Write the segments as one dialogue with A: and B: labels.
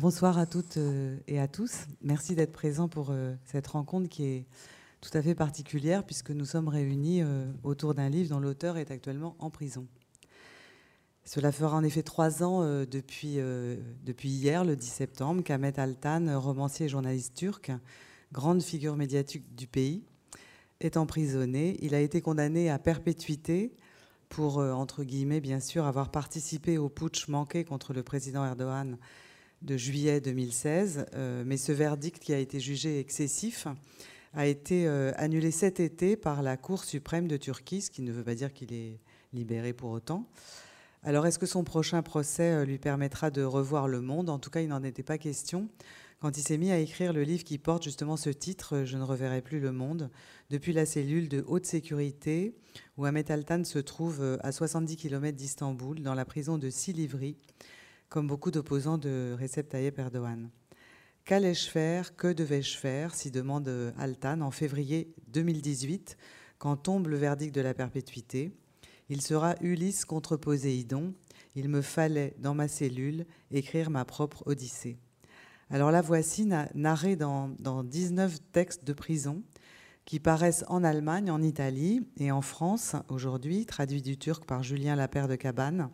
A: bonsoir à toutes euh, et à tous. Merci d'être présents pour euh, cette rencontre qui est tout à fait particulière puisque nous sommes réunis euh, autour d'un livre dont l'auteur est actuellement en prison. Cela fera en effet trois ans depuis, depuis hier, le 10 septembre, qu'Ahmet Altan, romancier et journaliste turc, grande figure médiatique du pays, est emprisonné. Il a été condamné à perpétuité pour, entre guillemets, bien sûr, avoir participé au putsch manqué contre le président Erdogan de juillet 2016, euh, mais ce verdict qui a été jugé excessif a été euh, annulé cet été par la Cour suprême de Turquie, ce qui ne veut pas dire qu'il est libéré pour autant. Alors est-ce que son prochain procès euh, lui permettra de revoir le monde? En tout cas, il n'en était pas question quand il s'est mis à écrire le livre qui porte justement ce titre, Je ne reverrai plus le monde, depuis la cellule de haute sécurité où Ahmet Altan se trouve à 70 km d'Istanbul, dans la prison de Silivri, comme beaucoup d'opposants de Recep Tayyip Erdogan. Qu'allais-je faire Que devais-je faire s'y demande Altan en février 2018, quand tombe le verdict de la perpétuité. Il sera Ulysse contre Poséidon. Il me fallait, dans ma cellule, écrire ma propre Odyssée. Alors la voici narrée dans, dans 19 textes de prison qui paraissent en Allemagne, en Italie et en France aujourd'hui, traduits du turc par Julien Lapère de Cabane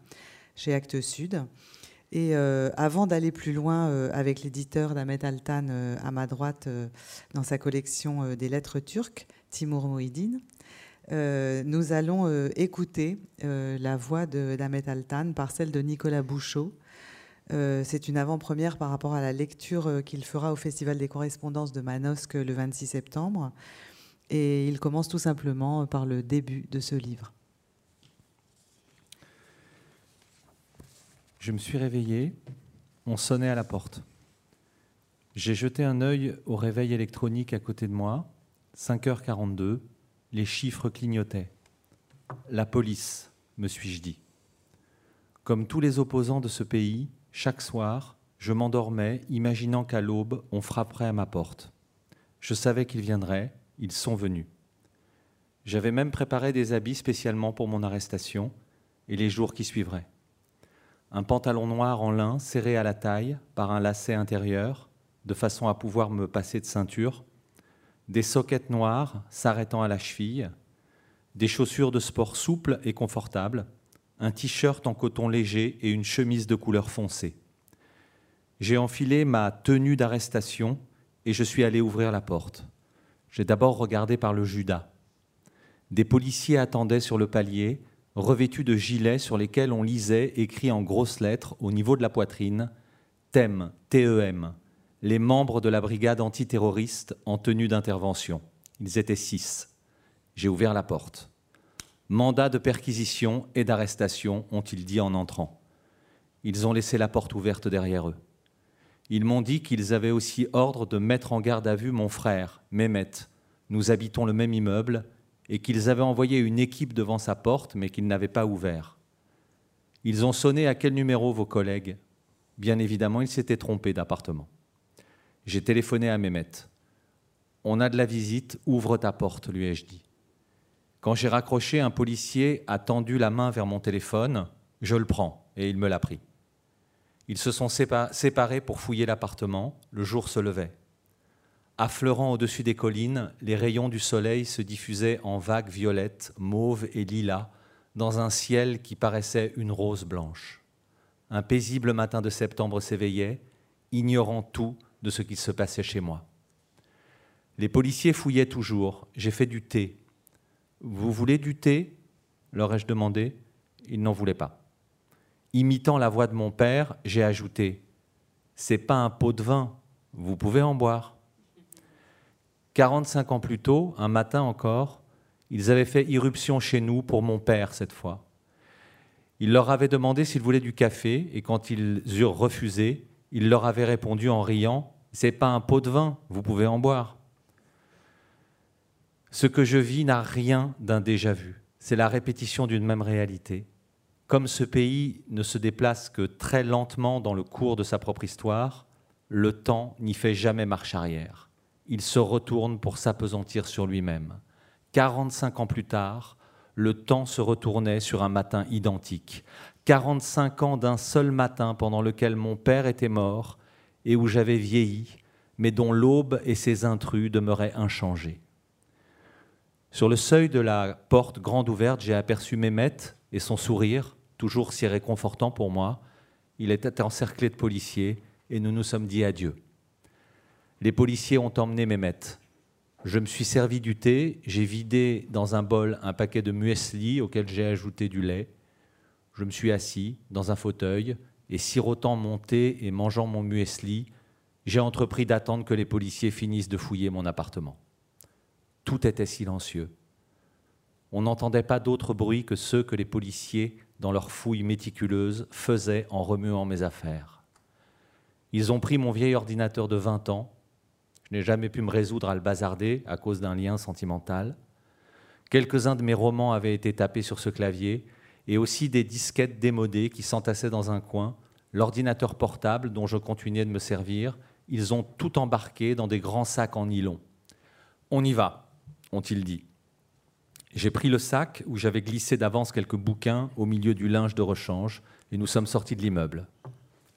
A: chez Actes Sud. Et euh, avant d'aller plus loin euh, avec l'éditeur d'Ahmet Altan euh, à ma droite dans sa collection des lettres turques, Timur Moïdine, nous allons écouter la voix d'Ahmet Altan par celle de Nicolas Bouchot. C'est une avant-première par rapport à la lecture qu'il fera au Festival des correspondances de Manosque le 26 septembre. Et il commence tout simplement par le début de ce livre.
B: Je me suis réveillé, on sonnait à la porte. J'ai jeté un œil au réveil électronique à côté de moi, 5h42, les chiffres clignotaient. La police, me suis-je dit. Comme tous les opposants de ce pays, chaque soir, je m'endormais, imaginant qu'à l'aube, on frapperait à ma porte. Je savais qu'ils viendraient, ils sont venus. J'avais même préparé des habits spécialement pour mon arrestation et les jours qui suivraient un pantalon noir en lin serré à la taille par un lacet intérieur, de façon à pouvoir me passer de ceinture, des soquettes noires s'arrêtant à la cheville, des chaussures de sport souples et confortables, un t-shirt en coton léger et une chemise de couleur foncée. J'ai enfilé ma tenue d'arrestation et je suis allé ouvrir la porte. J'ai d'abord regardé par le Judas. Des policiers attendaient sur le palier, revêtus de gilets sur lesquels on lisait, écrit en grosses lettres au niveau de la poitrine, TEM, TEM, les membres de la brigade antiterroriste en tenue d'intervention. Ils étaient six. J'ai ouvert la porte. Mandat de perquisition et d'arrestation, ont-ils dit en entrant. Ils ont laissé la porte ouverte derrière eux. Ils m'ont dit qu'ils avaient aussi ordre de mettre en garde à vue mon frère, Mehmet. Nous habitons le même immeuble et qu'ils avaient envoyé une équipe devant sa porte, mais qu'ils n'avaient pas ouvert. Ils ont sonné à quel numéro vos collègues? Bien évidemment, ils s'étaient trompés d'appartement. J'ai téléphoné à Mehmet. On a de la visite, ouvre ta porte, lui ai-je dit. Quand j'ai raccroché, un policier a tendu la main vers mon téléphone. Je le prends, et il me l'a pris. Ils se sont séparés pour fouiller l'appartement. Le jour se levait. Affleurant au-dessus des collines, les rayons du soleil se diffusaient en vagues violettes, mauves et lilas dans un ciel qui paraissait une rose blanche. Un paisible matin de septembre s'éveillait, ignorant tout de ce qui se passait chez moi. Les policiers fouillaient toujours. J'ai fait du thé. Vous voulez du thé? leur ai-je demandé. Ils n'en voulaient pas. Imitant la voix de mon père, j'ai ajouté C'est pas un pot de vin, vous pouvez en boire. 45 ans plus tôt, un matin encore, ils avaient fait irruption chez nous pour mon père cette fois. Il leur avait demandé s'ils voulaient du café et quand ils eurent refusé, il leur avait répondu en riant C'est pas un pot de vin, vous pouvez en boire. Ce que je vis n'a rien d'un déjà-vu. C'est la répétition d'une même réalité. Comme ce pays ne se déplace que très lentement dans le cours de sa propre histoire, le temps n'y fait jamais marche arrière il se retourne pour s'apesantir sur lui-même. 45 ans plus tard, le temps se retournait sur un matin identique. 45 ans d'un seul matin pendant lequel mon père était mort et où j'avais vieilli, mais dont l'aube et ses intrus demeuraient inchangés. Sur le seuil de la porte grande ouverte, j'ai aperçu Mehmet et son sourire, toujours si réconfortant pour moi. Il était encerclé de policiers et nous nous sommes dit adieu. Les policiers ont emmené Mehmet. Je me suis servi du thé, j'ai vidé dans un bol un paquet de muesli auquel j'ai ajouté du lait. Je me suis assis dans un fauteuil et sirotant mon thé et mangeant mon muesli, j'ai entrepris d'attendre que les policiers finissent de fouiller mon appartement. Tout était silencieux. On n'entendait pas d'autre bruit que ceux que les policiers, dans leur fouille méticuleuse, faisaient en remuant mes affaires. Ils ont pris mon vieil ordinateur de 20 ans, je n'ai jamais pu me résoudre à le bazarder à cause d'un lien sentimental. Quelques-uns de mes romans avaient été tapés sur ce clavier, et aussi des disquettes démodées qui s'entassaient dans un coin, l'ordinateur portable dont je continuais de me servir, ils ont tout embarqué dans des grands sacs en nylon. On y va, ont-ils dit. J'ai pris le sac où j'avais glissé d'avance quelques bouquins au milieu du linge de rechange, et nous sommes sortis de l'immeuble.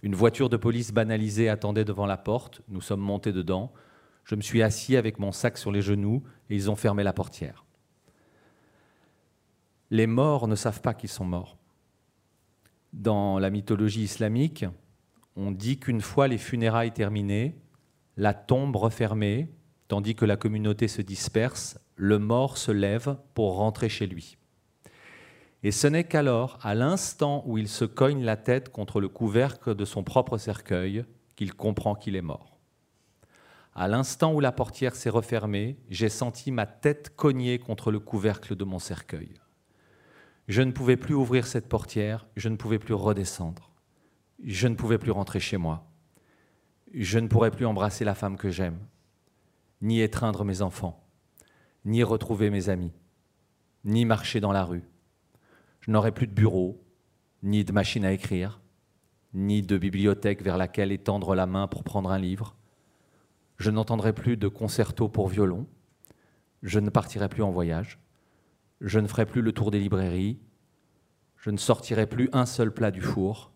B: Une voiture de police banalisée attendait devant la porte, nous sommes montés dedans, je me suis assis avec mon sac sur les genoux et ils ont fermé la portière. Les morts ne savent pas qu'ils sont morts. Dans la mythologie islamique, on dit qu'une fois les funérailles terminées, la tombe refermée, tandis que la communauté se disperse, le mort se lève pour rentrer chez lui. Et ce n'est qu'alors, à l'instant où il se cogne la tête contre le couvercle de son propre cercueil, qu'il comprend qu'il est mort. À l'instant où la portière s'est refermée, j'ai senti ma tête cogner contre le couvercle de mon cercueil. Je ne pouvais plus ouvrir cette portière, je ne pouvais plus redescendre, je ne pouvais plus rentrer chez moi, je ne pourrais plus embrasser la femme que j'aime, ni étreindre mes enfants, ni retrouver mes amis, ni marcher dans la rue. Je n'aurais plus de bureau, ni de machine à écrire, ni de bibliothèque vers laquelle étendre la main pour prendre un livre. Je n'entendrai plus de concerto pour violon. Je ne partirai plus en voyage. Je ne ferai plus le tour des librairies. Je ne sortirai plus un seul plat du four.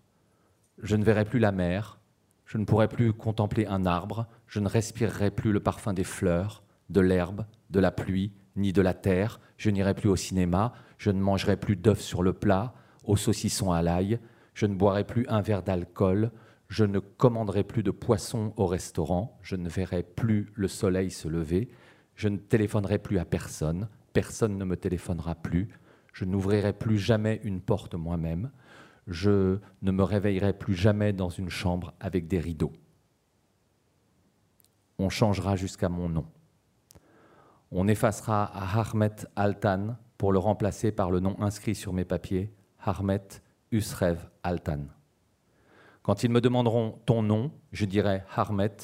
B: Je ne verrai plus la mer. Je ne pourrai plus contempler un arbre. Je ne respirerai plus le parfum des fleurs, de l'herbe, de la pluie, ni de la terre. Je n'irai plus au cinéma. Je ne mangerai plus d'œufs sur le plat, au saucisson à l'ail. Je ne boirai plus un verre d'alcool je ne commanderai plus de poissons au restaurant, je ne verrai plus le soleil se lever, je ne téléphonerai plus à personne, personne ne me téléphonera plus, je n'ouvrirai plus jamais une porte moi-même, je ne me réveillerai plus jamais dans une chambre avec des rideaux. On changera jusqu'à mon nom. On effacera Harmet Altan pour le remplacer par le nom inscrit sur mes papiers, Harmet Usrev Altan. Quand ils me demanderont ton nom, je dirai Harmet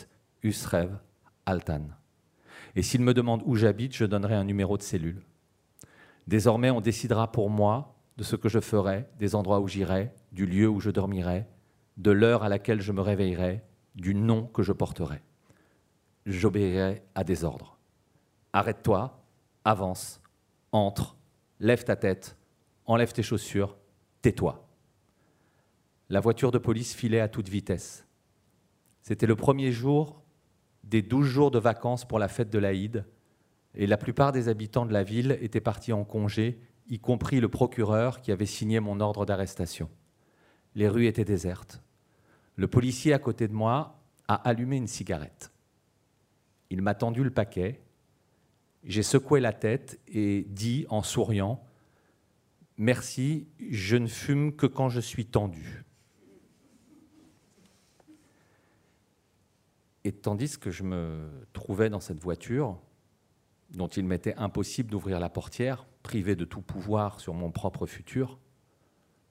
B: Usrev Altan. Et s'ils me demandent où j'habite, je donnerai un numéro de cellule. Désormais, on décidera pour moi de ce que je ferai, des endroits où j'irai, du lieu où je dormirai, de l'heure à laquelle je me réveillerai, du nom que je porterai. J'obéirai à des ordres. Arrête-toi, avance, entre, lève ta tête, enlève tes chaussures, tais-toi la voiture de police filait à toute vitesse. C'était le premier jour des douze jours de vacances pour la fête de l'Aïd, et la plupart des habitants de la ville étaient partis en congé, y compris le procureur qui avait signé mon ordre d'arrestation. Les rues étaient désertes. Le policier à côté de moi a allumé une cigarette. Il m'a tendu le paquet. J'ai secoué la tête et dit en souriant Merci, je ne fume que quand je suis tendu. Et tandis que je me trouvais dans cette voiture, dont il m'était impossible d'ouvrir la portière, privé de tout pouvoir sur mon propre futur,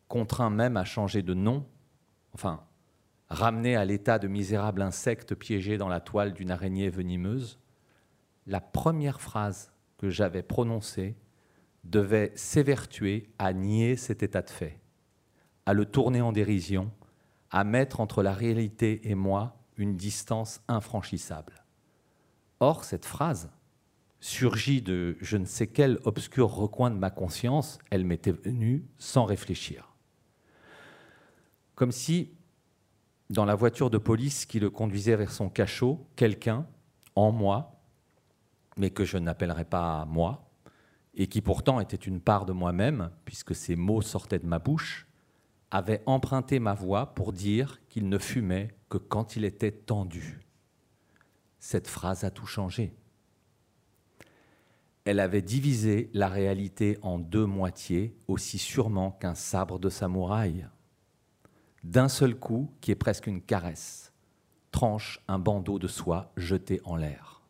B: contraint même à changer de nom, enfin, ramené à l'état de misérable insecte piégé dans la toile d'une araignée venimeuse, la première phrase que j'avais prononcée devait s'évertuer à nier cet état de fait, à le tourner en dérision, à mettre entre la réalité et moi une distance infranchissable. Or, cette phrase surgit de je ne sais quel obscur recoin de ma conscience, elle m'était venue sans réfléchir. Comme si dans la voiture de police qui le conduisait vers son cachot, quelqu'un, en moi, mais que je n'appellerai pas moi, et qui pourtant était une part de moi-même, puisque ces mots sortaient de ma bouche, avait emprunté ma voix pour dire qu'il ne fumait que quand il était tendu. Cette phrase a tout changé. Elle avait divisé la réalité en deux moitiés, aussi sûrement qu'un sabre de samouraï. D'un seul coup, qui est presque une caresse, tranche un bandeau de soie jeté en l'air.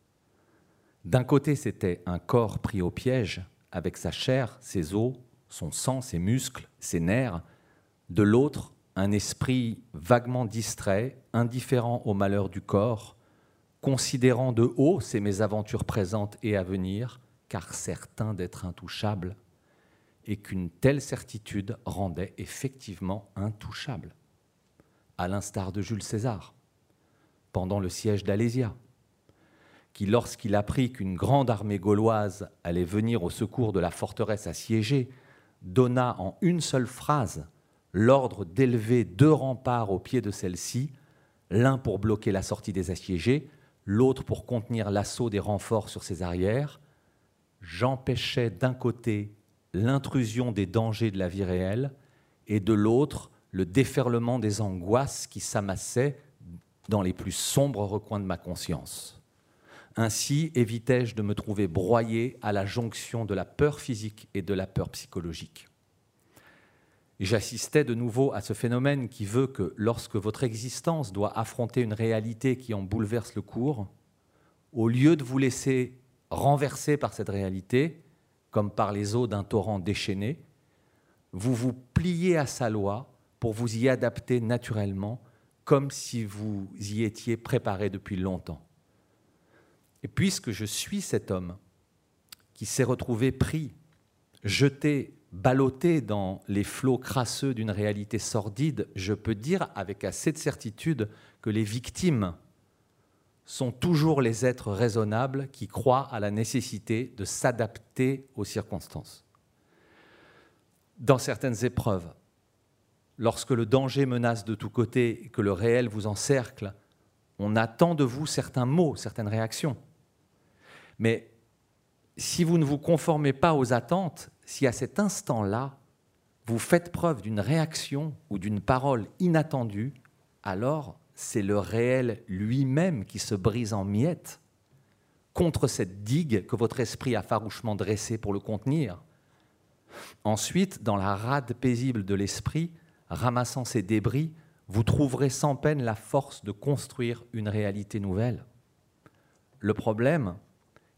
B: D'un côté, c'était un corps pris au piège, avec sa chair, ses os, son sang, ses muscles, ses nerfs. De l'autre, un esprit vaguement distrait, indifférent au malheur du corps, considérant de haut ses mésaventures présentes et à venir, car certain d'être intouchable, et qu'une telle certitude rendait effectivement intouchable, à l'instar de Jules César, pendant le siège d'Alésia, qui, lorsqu'il apprit qu'une grande armée gauloise allait venir au secours de la forteresse assiégée, donna en une seule phrase l'ordre d'élever deux remparts au pied de celle-ci, l'un pour bloquer la sortie des assiégés, l'autre pour contenir l'assaut des renforts sur ses arrières, j'empêchais d'un côté l'intrusion des dangers de la vie réelle et de l'autre le déferlement des angoisses qui s'amassaient dans les plus sombres recoins de ma conscience. Ainsi évitais-je de me trouver broyé à la jonction de la peur physique et de la peur psychologique. J'assistais de nouveau à ce phénomène qui veut que lorsque votre existence doit affronter une réalité qui en bouleverse le cours, au lieu de vous laisser renverser par cette réalité, comme par les eaux d'un torrent déchaîné, vous vous pliez à sa loi pour vous y adapter naturellement, comme si vous y étiez préparé depuis longtemps. Et puisque je suis cet homme qui s'est retrouvé pris, jeté, ballotté dans les flots crasseux d'une réalité sordide, je peux dire avec assez de certitude que les victimes sont toujours les êtres raisonnables qui croient à la nécessité de s'adapter aux circonstances. Dans certaines épreuves, lorsque le danger menace de tous côtés et que le réel vous encercle, on attend de vous certains mots, certaines réactions. Mais si vous ne vous conformez pas aux attentes, si à cet instant-là, vous faites preuve d'une réaction ou d'une parole inattendue, alors c'est le réel lui-même qui se brise en miettes contre cette digue que votre esprit a farouchement dressée pour le contenir. Ensuite, dans la rade paisible de l'esprit, ramassant ces débris, vous trouverez sans peine la force de construire une réalité nouvelle. Le problème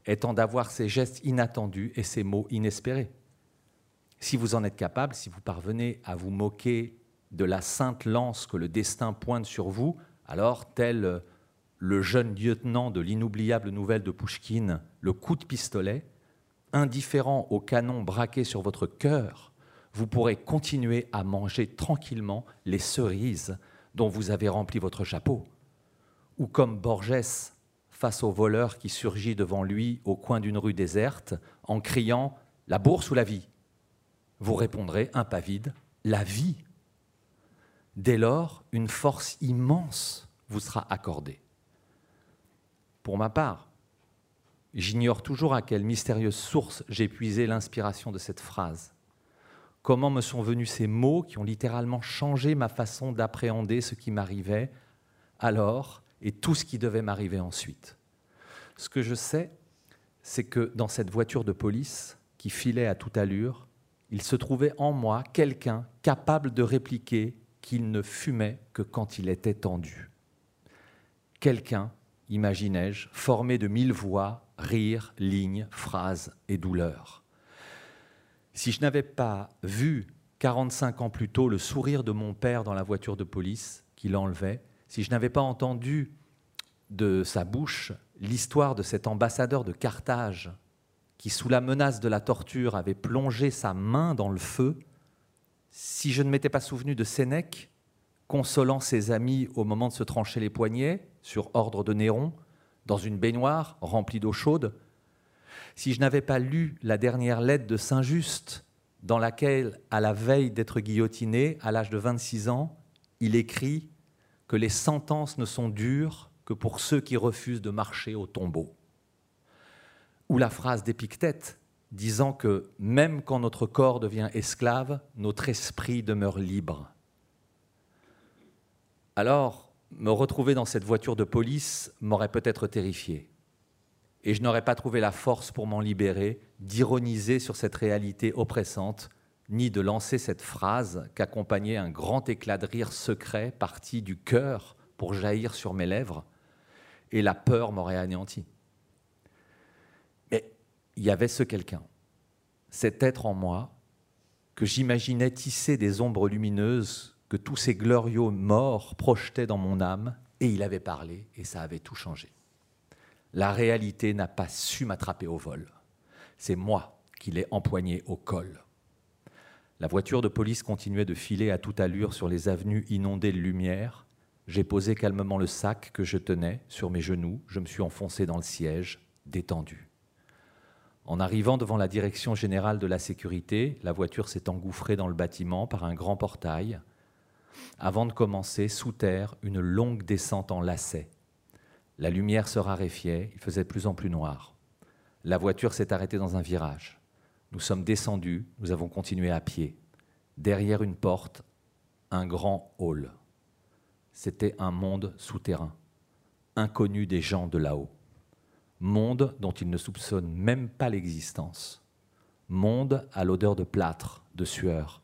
B: étant d'avoir ces gestes inattendus et ces mots inespérés. Si vous en êtes capable, si vous parvenez à vous moquer de la sainte lance que le destin pointe sur vous, alors, tel le jeune lieutenant de l'inoubliable nouvelle de Pouchkine, le coup de pistolet, indifférent au canon braqué sur votre cœur, vous pourrez continuer à manger tranquillement les cerises dont vous avez rempli votre chapeau. Ou comme Borges face au voleur qui surgit devant lui au coin d'une rue déserte en criant La bourse ou la vie? Vous répondrez, impavide, La vie. Dès lors, une force immense vous sera accordée. Pour ma part, j'ignore toujours à quelle mystérieuse source j'ai puisé l'inspiration de cette phrase. Comment me sont venus ces mots qui ont littéralement changé ma façon d'appréhender ce qui m'arrivait alors et tout ce qui devait m'arriver ensuite. Ce que je sais, c'est que dans cette voiture de police qui filait à toute allure, il se trouvait en moi quelqu'un capable de répliquer qu'il ne fumait que quand il était tendu. Quelqu'un, imaginais-je, formé de mille voix, rires, lignes, phrases et douleurs. Si je n'avais pas vu 45 ans plus tôt le sourire de mon père dans la voiture de police qui l'enlevait, si je n'avais pas entendu de sa bouche l'histoire de cet ambassadeur de Carthage qui, sous la menace de la torture, avait plongé sa main dans le feu si je ne m'étais pas souvenu de Sénèque, consolant ses amis au moment de se trancher les poignets, sur ordre de Néron, dans une baignoire remplie d'eau chaude, si je n'avais pas lu la dernière lettre de Saint-Just, dans laquelle, à la veille d'être guillotiné, à l'âge de 26 ans, il écrit que les sentences ne sont dures que pour ceux qui refusent de marcher au tombeau. Ou la phrase d'Épictète disant que même quand notre corps devient esclave, notre esprit demeure libre. Alors, me retrouver dans cette voiture de police m'aurait peut-être terrifié. Et je n'aurais pas trouvé la force pour m'en libérer, d'ironiser sur cette réalité oppressante, ni de lancer cette phrase qu'accompagnait un grand éclat de rire secret parti du cœur pour jaillir sur mes lèvres, et la peur m'aurait anéanti. Il y avait ce quelqu'un, cet être en moi, que j'imaginais tisser des ombres lumineuses que tous ces glorieux morts projetaient dans mon âme, et il avait parlé, et ça avait tout changé. La réalité n'a pas su m'attraper au vol. C'est moi qui l'ai empoigné au col. La voiture de police continuait de filer à toute allure sur les avenues inondées de lumière. J'ai posé calmement le sac que je tenais sur mes genoux. Je me suis enfoncé dans le siège, détendu. En arrivant devant la direction générale de la sécurité, la voiture s'est engouffrée dans le bâtiment par un grand portail. Avant de commencer, sous terre, une longue descente en lacet. La lumière se raréfiait, il faisait de plus en plus noir. La voiture s'est arrêtée dans un virage. Nous sommes descendus, nous avons continué à pied. Derrière une porte, un grand hall. C'était un monde souterrain, inconnu des gens de là-haut. Monde dont ils ne soupçonnent même pas l'existence. Monde à l'odeur de plâtre, de sueur,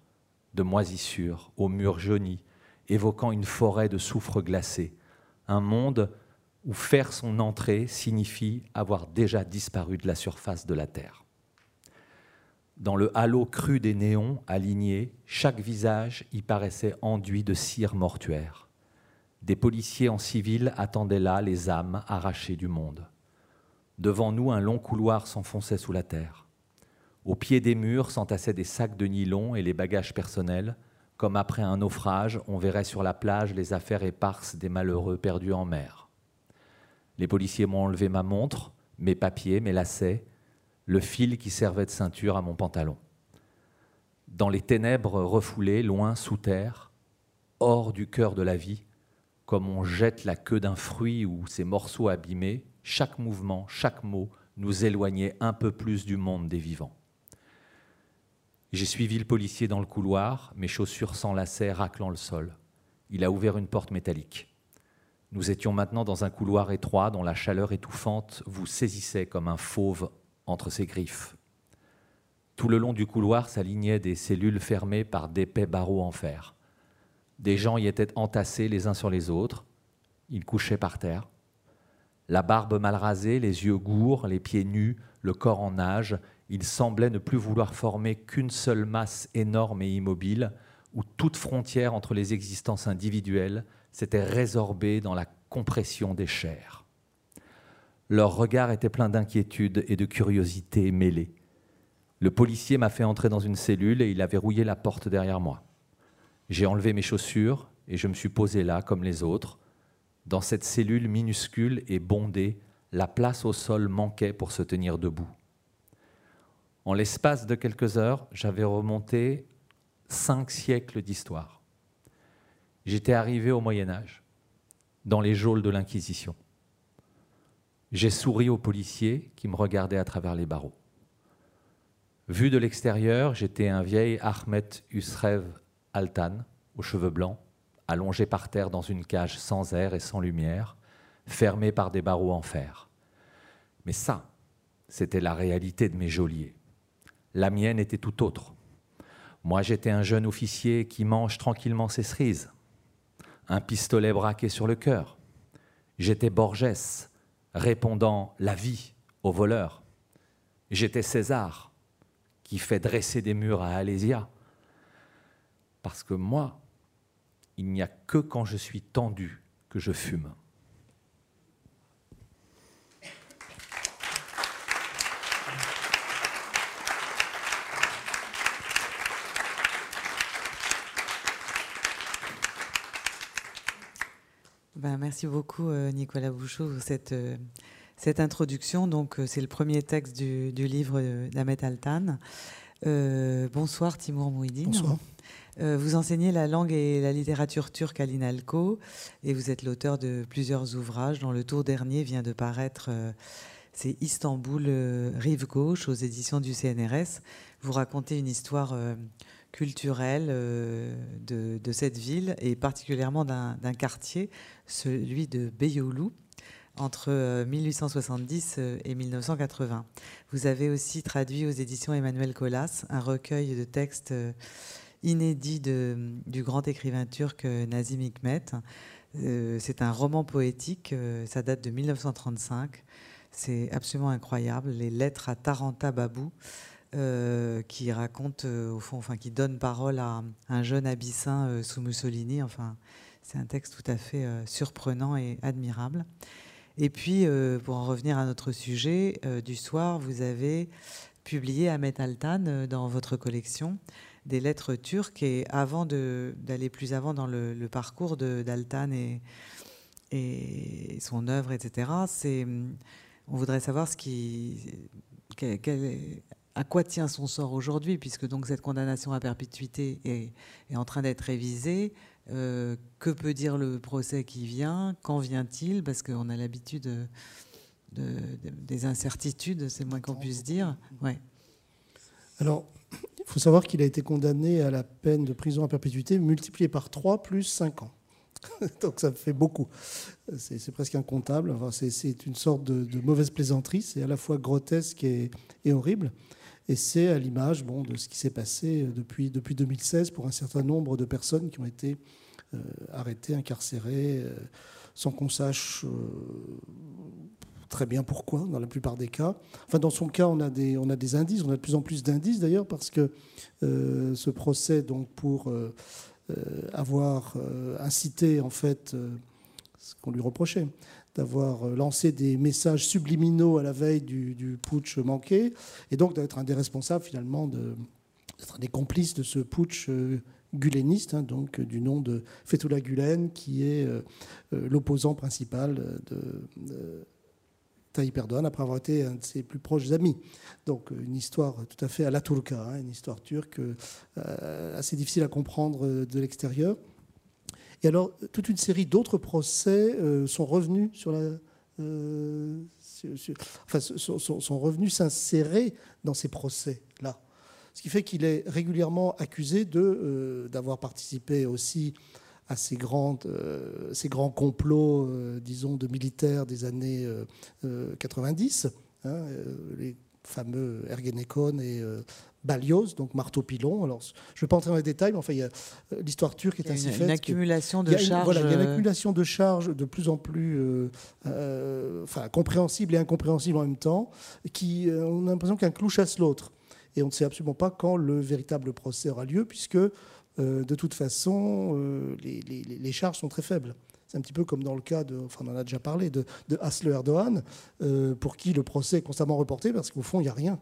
B: de moisissure, aux murs jaunis, évoquant une forêt de soufre glacé. Un monde où faire son entrée signifie avoir déjà disparu de la surface de la Terre. Dans le halo cru des néons alignés, chaque visage y paraissait enduit de cire mortuaire. Des policiers en civil attendaient là les âmes arrachées du monde. Devant nous, un long couloir s'enfonçait sous la terre. Au pied des murs s'entassaient des sacs de nylon et les bagages personnels, comme après un naufrage, on verrait sur la plage les affaires éparses des malheureux perdus en mer. Les policiers m'ont enlevé ma montre, mes papiers, mes lacets, le fil qui servait de ceinture à mon pantalon. Dans les ténèbres refoulées, loin sous terre, hors du cœur de la vie, comme on jette la queue d'un fruit ou ses morceaux abîmés, chaque mouvement, chaque mot nous éloignait un peu plus du monde des vivants. J'ai suivi le policier dans le couloir, mes chaussures lacets raclant le sol. Il a ouvert une porte métallique. Nous étions maintenant dans un couloir étroit dont la chaleur étouffante vous saisissait comme un fauve entre ses griffes. Tout le long du couloir s'alignaient des cellules fermées par d'épais barreaux en fer. Des gens y étaient entassés les uns sur les autres. Ils couchaient par terre. La barbe mal rasée, les yeux gourds, les pieds nus, le corps en nage, ils semblaient ne plus vouloir former qu'une seule masse énorme et immobile, où toute frontière entre les existences individuelles s'était résorbé dans la compression des chairs. Leur regard était plein d'inquiétude et de curiosité mêlée. Le policier m'a fait entrer dans une cellule et il a verrouillé la porte derrière moi. J'ai enlevé mes chaussures et je me suis posé là comme les autres. Dans cette cellule minuscule et bondée, la place au sol manquait pour se tenir debout. En l'espace de quelques heures, j'avais remonté cinq siècles d'histoire j'étais arrivé au Moyen Âge, dans les geôles de l'Inquisition. J'ai souri aux policiers qui me regardaient à travers les barreaux. Vu de l'extérieur, j'étais un vieil Ahmed Usrev Altan, aux cheveux blancs, allongé par terre dans une cage sans air et sans lumière, fermé par des barreaux en fer. Mais ça, c'était la réalité de mes geôliers. La mienne était tout autre. Moi, j'étais un jeune officier qui mange tranquillement ses cerises, un pistolet braqué sur le cœur. J'étais Borges, répondant la vie aux voleurs. J'étais César, qui fait dresser des murs à Alésia. Parce que moi, il n'y a que quand je suis tendu que je fume.
A: Ben, merci beaucoup, euh, Nicolas Bouchot, pour cette, euh, cette introduction. Donc, euh, c'est le premier texte du, livre d'Ahmed Altan. bonsoir, Timur Mouhidine.
C: Bonsoir.
A: Euh, vous enseignez la langue et la littérature turque à l'INALCO et vous êtes l'auteur de plusieurs ouvrages dont le tour dernier vient de paraître. Euh, c'est Istanbul, euh, rive gauche, aux éditions du CNRS. Vous racontez une histoire culturelle de, cette ville et particulièrement d'un quartier, celui de Beyoğlu, entre 1870 et 1980. Vous avez aussi traduit aux éditions Emmanuel Colas un recueil de textes inédit du grand écrivain turc euh, Nazim Hikmet. Euh, c'est un roman poétique, euh, ça date de 1935. C'est absolument incroyable. Les lettres à Taranta Babou, qui raconte, au fond, enfin, qui donne parole à un jeune abyssin sous Mussolini. Enfin, c'est un texte tout à fait surprenant et admirable. Et puis, pour en revenir à notre sujet du soir, vous avez publié Ahmet Altan dans votre collection des lettres turques. Et avant d'aller plus avant dans le, parcours d'Altan et, et son œuvre, etc., on voudrait savoir ce qui, à quoi tient son sort aujourd'hui, puisque donc cette condamnation à perpétuité est, est en train d'être révisée. Euh, que peut dire le procès qui vient? Quand vient-il? Parce qu'on a l'habitude de, des incertitudes, c'est moins qu'on puisse dire. Ouais.
C: Alors, il faut savoir qu'il a été condamné à la peine de prison à perpétuité multipliée par 3 plus 5 ans. Donc ça fait beaucoup. C'est presque incontable. Enfin, c'est une sorte de, mauvaise plaisanterie. C'est à la fois grotesque et, horrible. Et c'est à l'image de ce qui s'est passé depuis, depuis 2016 pour un certain nombre de personnes qui ont été euh, arrêtées, incarcérées, euh, sans qu'on sache euh, très bien pourquoi, dans la plupart des cas. Enfin, dans son cas, on a des, on a des indices, on a de plus en plus d'indices d'ailleurs, parce que euh, ce procès, donc, pour euh, euh, avoir incité, en fait, ce qu'on lui reprochait, d'avoir lancé des messages subliminaux à la veille du, putsch manqué, et donc d'être un des responsables, finalement, d'être un des complices de ce putsch guleniste, hein, donc du nom de Fethullah Gulen, qui est l'opposant principal de Tayyip Erdogan après avoir été un de ses plus proches amis. Donc une histoire tout à fait à la Turca, hein, une histoire turque euh, assez difficile à comprendre euh, de l'extérieur. Et alors toute une série d'autres procès euh, sont revenus sur la, enfin, sont, revenus s'insérer dans ces procès-là. Ce qui fait qu'il est régulièrement accusé d'avoir participé aussi à ces, grandes, euh, ces grands complots, euh, disons, de militaires des années 90, euh, hein, les fameux Ergenekon et Balios, donc marteau-pilon. Alors, je ne vais pas entrer dans les détails, mais enfin, l'histoire turque est ainsi
A: faite.
C: Une
A: accumulation de charges.
C: Voilà, il y a une accumulation de charges de plus en plus enfin, compréhensibles et incompréhensibles en même temps, qui, on a l'impression qu'un clou chasse l'autre. Et on ne sait absolument pas quand le véritable procès aura lieu, puisque euh, de toute façon, euh, les, charges sont très faibles. C'est un petit peu comme dans le cas de, enfin on en a déjà parlé, de, de Erdogan, euh, pour qui le procès est constamment reporté parce qu'au fond, il n'y a rien.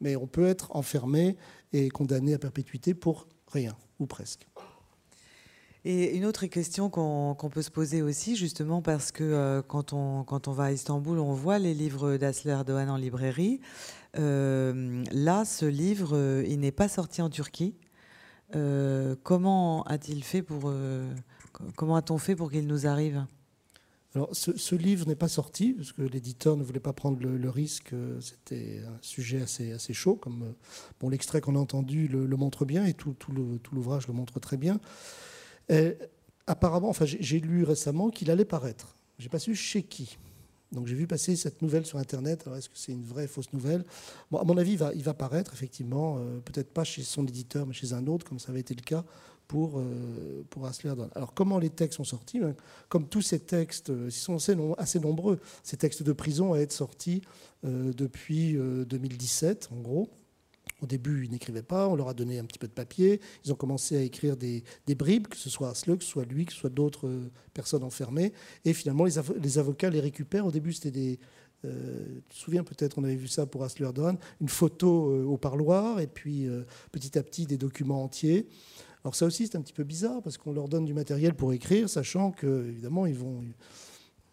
C: Mais on peut être enfermé et condamné à perpétuité pour rien, ou presque.
A: Et une autre question qu'on peut se poser aussi, justement, parce que quand, on, quand on va à Istanbul, on voit les livres d'Asle Erdogan en librairie. là, ce livre, il n'est pas sorti en Turquie. Euh, comment a-t-il fait pour euh, comment a-t-on fait pour qu'il nous arrive?
C: Alors, ce, livre n'est pas sorti parce que l'éditeur ne voulait pas prendre le, risque. Euh, c'était un sujet assez, chaud, comme bon, l'extrait qu'on a entendu le, montre bien et tout, l'ouvrage le, montre très bien. apparemment, j'ai lu récemment qu'il allait paraître. J'ai pas su chez qui. Donc j'ai vu passer cette nouvelle sur Internet. Alors est-ce que c'est une vraie fausse nouvelle? À mon avis, il va, paraître effectivement, euh, peut-être pas chez son éditeur, mais chez un autre, comme ça avait été le cas pour, euh, pour Asler Alors comment les textes sont sortis? Ben, Comme tous ces textes, euh, ils sont assez, nombreux, ces textes de prison à être sortis depuis 2017, en gros. Au début, ils n'écrivaient pas, on leur a donné un petit peu de papier, ils ont commencé à écrire des, bribes, que ce soit Aslug, que ce soit lui, que ce soit d'autres euh, personnes enfermées, et finalement, les, avocats les récupèrent. Au début, c'était des... Euh, tu te souviens peut-être, on avait vu ça pour Asler une photo euh, au parloir, et puis petit à petit, des documents entiers. Alors ça aussi, c'est un petit peu bizarre, parce qu'on leur donne du matériel pour écrire, sachant que, évidemment, ils vont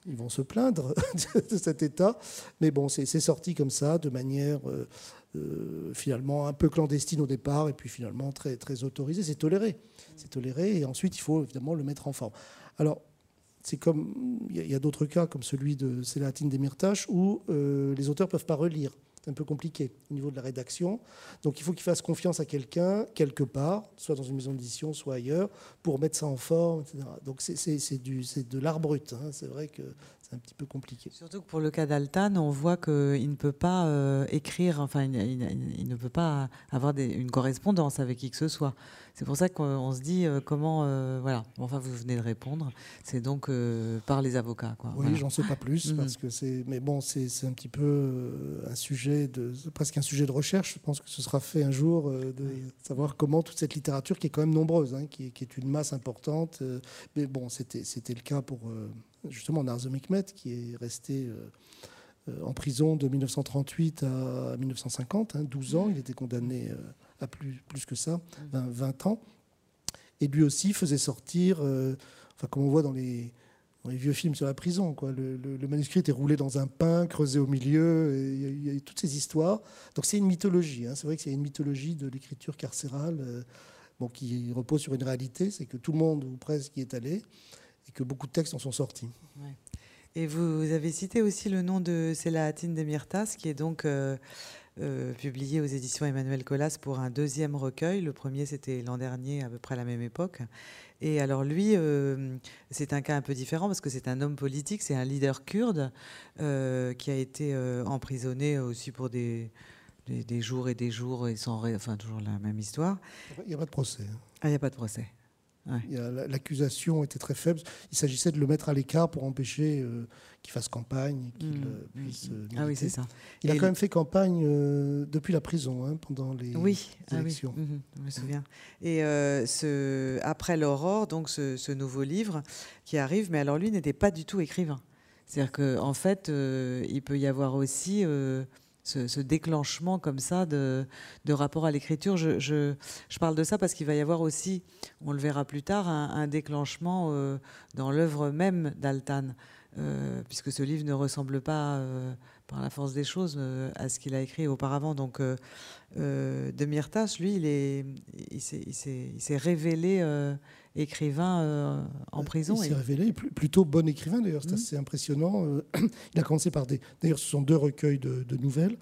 C: ils vont se plaindre de cet état. Mais bon, c'est sorti comme ça, de manière euh, euh, finalement un peu clandestine au départ, et puis finalement très, très autorisée. C'est toléré. C'est toléré, et ensuite il faut évidemment le mettre en forme. Alors, c'est comme il y a, d'autres cas comme celui de Célatine Demirtas où euh, les auteurs peuvent pas relire. C'est un peu compliqué au niveau de la rédaction. Donc il faut qu'il fasse confiance à quelqu'un, quelque part, soit dans une maison d'édition, soit ailleurs, pour mettre ça en forme, etc. Donc c'est de l'art brut. Hein. C'est vrai que c'est un petit peu compliqué.
A: Surtout que pour le cas d'Altan, on voit qu'il ne peut pas euh, écrire, enfin, il, ne peut pas avoir une correspondance avec qui que ce soit. C'est pour ça qu'on se dit euh, comment. Euh, voilà. Enfin, vous venez de répondre. C'est donc euh, par les avocats. Quoi.
C: Oui, j'en sais pas plus mhm. parce que c'est. Mais bon, c'est un petit peu un sujet de presque un sujet de recherche. Je pense que ce sera fait un jour de savoir comment toute cette littérature qui est quand même nombreuse, hein, qui, est une masse importante. mais bon, c'était le cas pour justement Mekmet qui est resté en prison de 1938 à 1950, 12 hein, ans. Il était condamné à plus, plus que ça, 20, ans. Et lui aussi faisait sortir, euh, enfin, comme on voit dans les, les, vieux films sur la prison, quoi. Le, manuscrit était roulé dans un pain, creusé au milieu, il y, a toutes ces histoires. Donc c'est une mythologie, hein. c'est vrai que c'est une mythologie de l'écriture carcérale euh, bon, qui repose sur une réalité, c'est que tout le monde, ou presque, y est allé, et que beaucoup de textes en sont sortis.
A: Et vous avez cité aussi le nom de Selahattin Demirtas, qui est donc... Euh, euh, publié aux éditions Emmanuel Colas pour un deuxième recueil. Le premier, c'était l'an dernier, à peu près à la même époque. Et alors lui, euh, c'est un cas un peu différent parce que c'est un homme politique, c'est un leader kurde euh, qui a été emprisonné aussi pour des, des, jours et des jours et sans, enfin toujours la même histoire.
C: Il n'y a pas de procès. Hein.
A: Ah, il n'y a pas de procès.
C: L'accusation était très faible. Il s'agissait de le mettre à l'écart pour empêcher euh, qu'il fasse campagne, qu'il mmh, euh, mmh, puisse.
A: Mmh. ah oui, c'est ça.
C: Il a quand même fait campagne euh, depuis la prison, hein, pendant les oui, ah élections.
A: oui. je me souviens. Et ce, après l'aurore, donc ce, ce, nouveau livre qui arrive, mais alors lui n'était pas du tout écrivain. C'est-à-dire qu'en en fait, il peut y avoir aussi ce, déclenchement comme ça de, rapport à l'écriture. Je, parle de ça parce qu'il va y avoir aussi, on le verra plus tard, un, déclenchement euh, dans l'œuvre même d'Altan, euh, puisque ce livre ne ressemble pas, euh, par la force des choses, à ce qu'il a écrit auparavant. Donc, de Myrtas, lui, il, il s'est révélé écrivain euh, en prison.
C: Il s'est révélé plutôt bon écrivain d'ailleurs, c'est mmh. assez impressionnant. Euh, il a commencé par des. D'ailleurs, ce sont deux recueils de, nouvelles.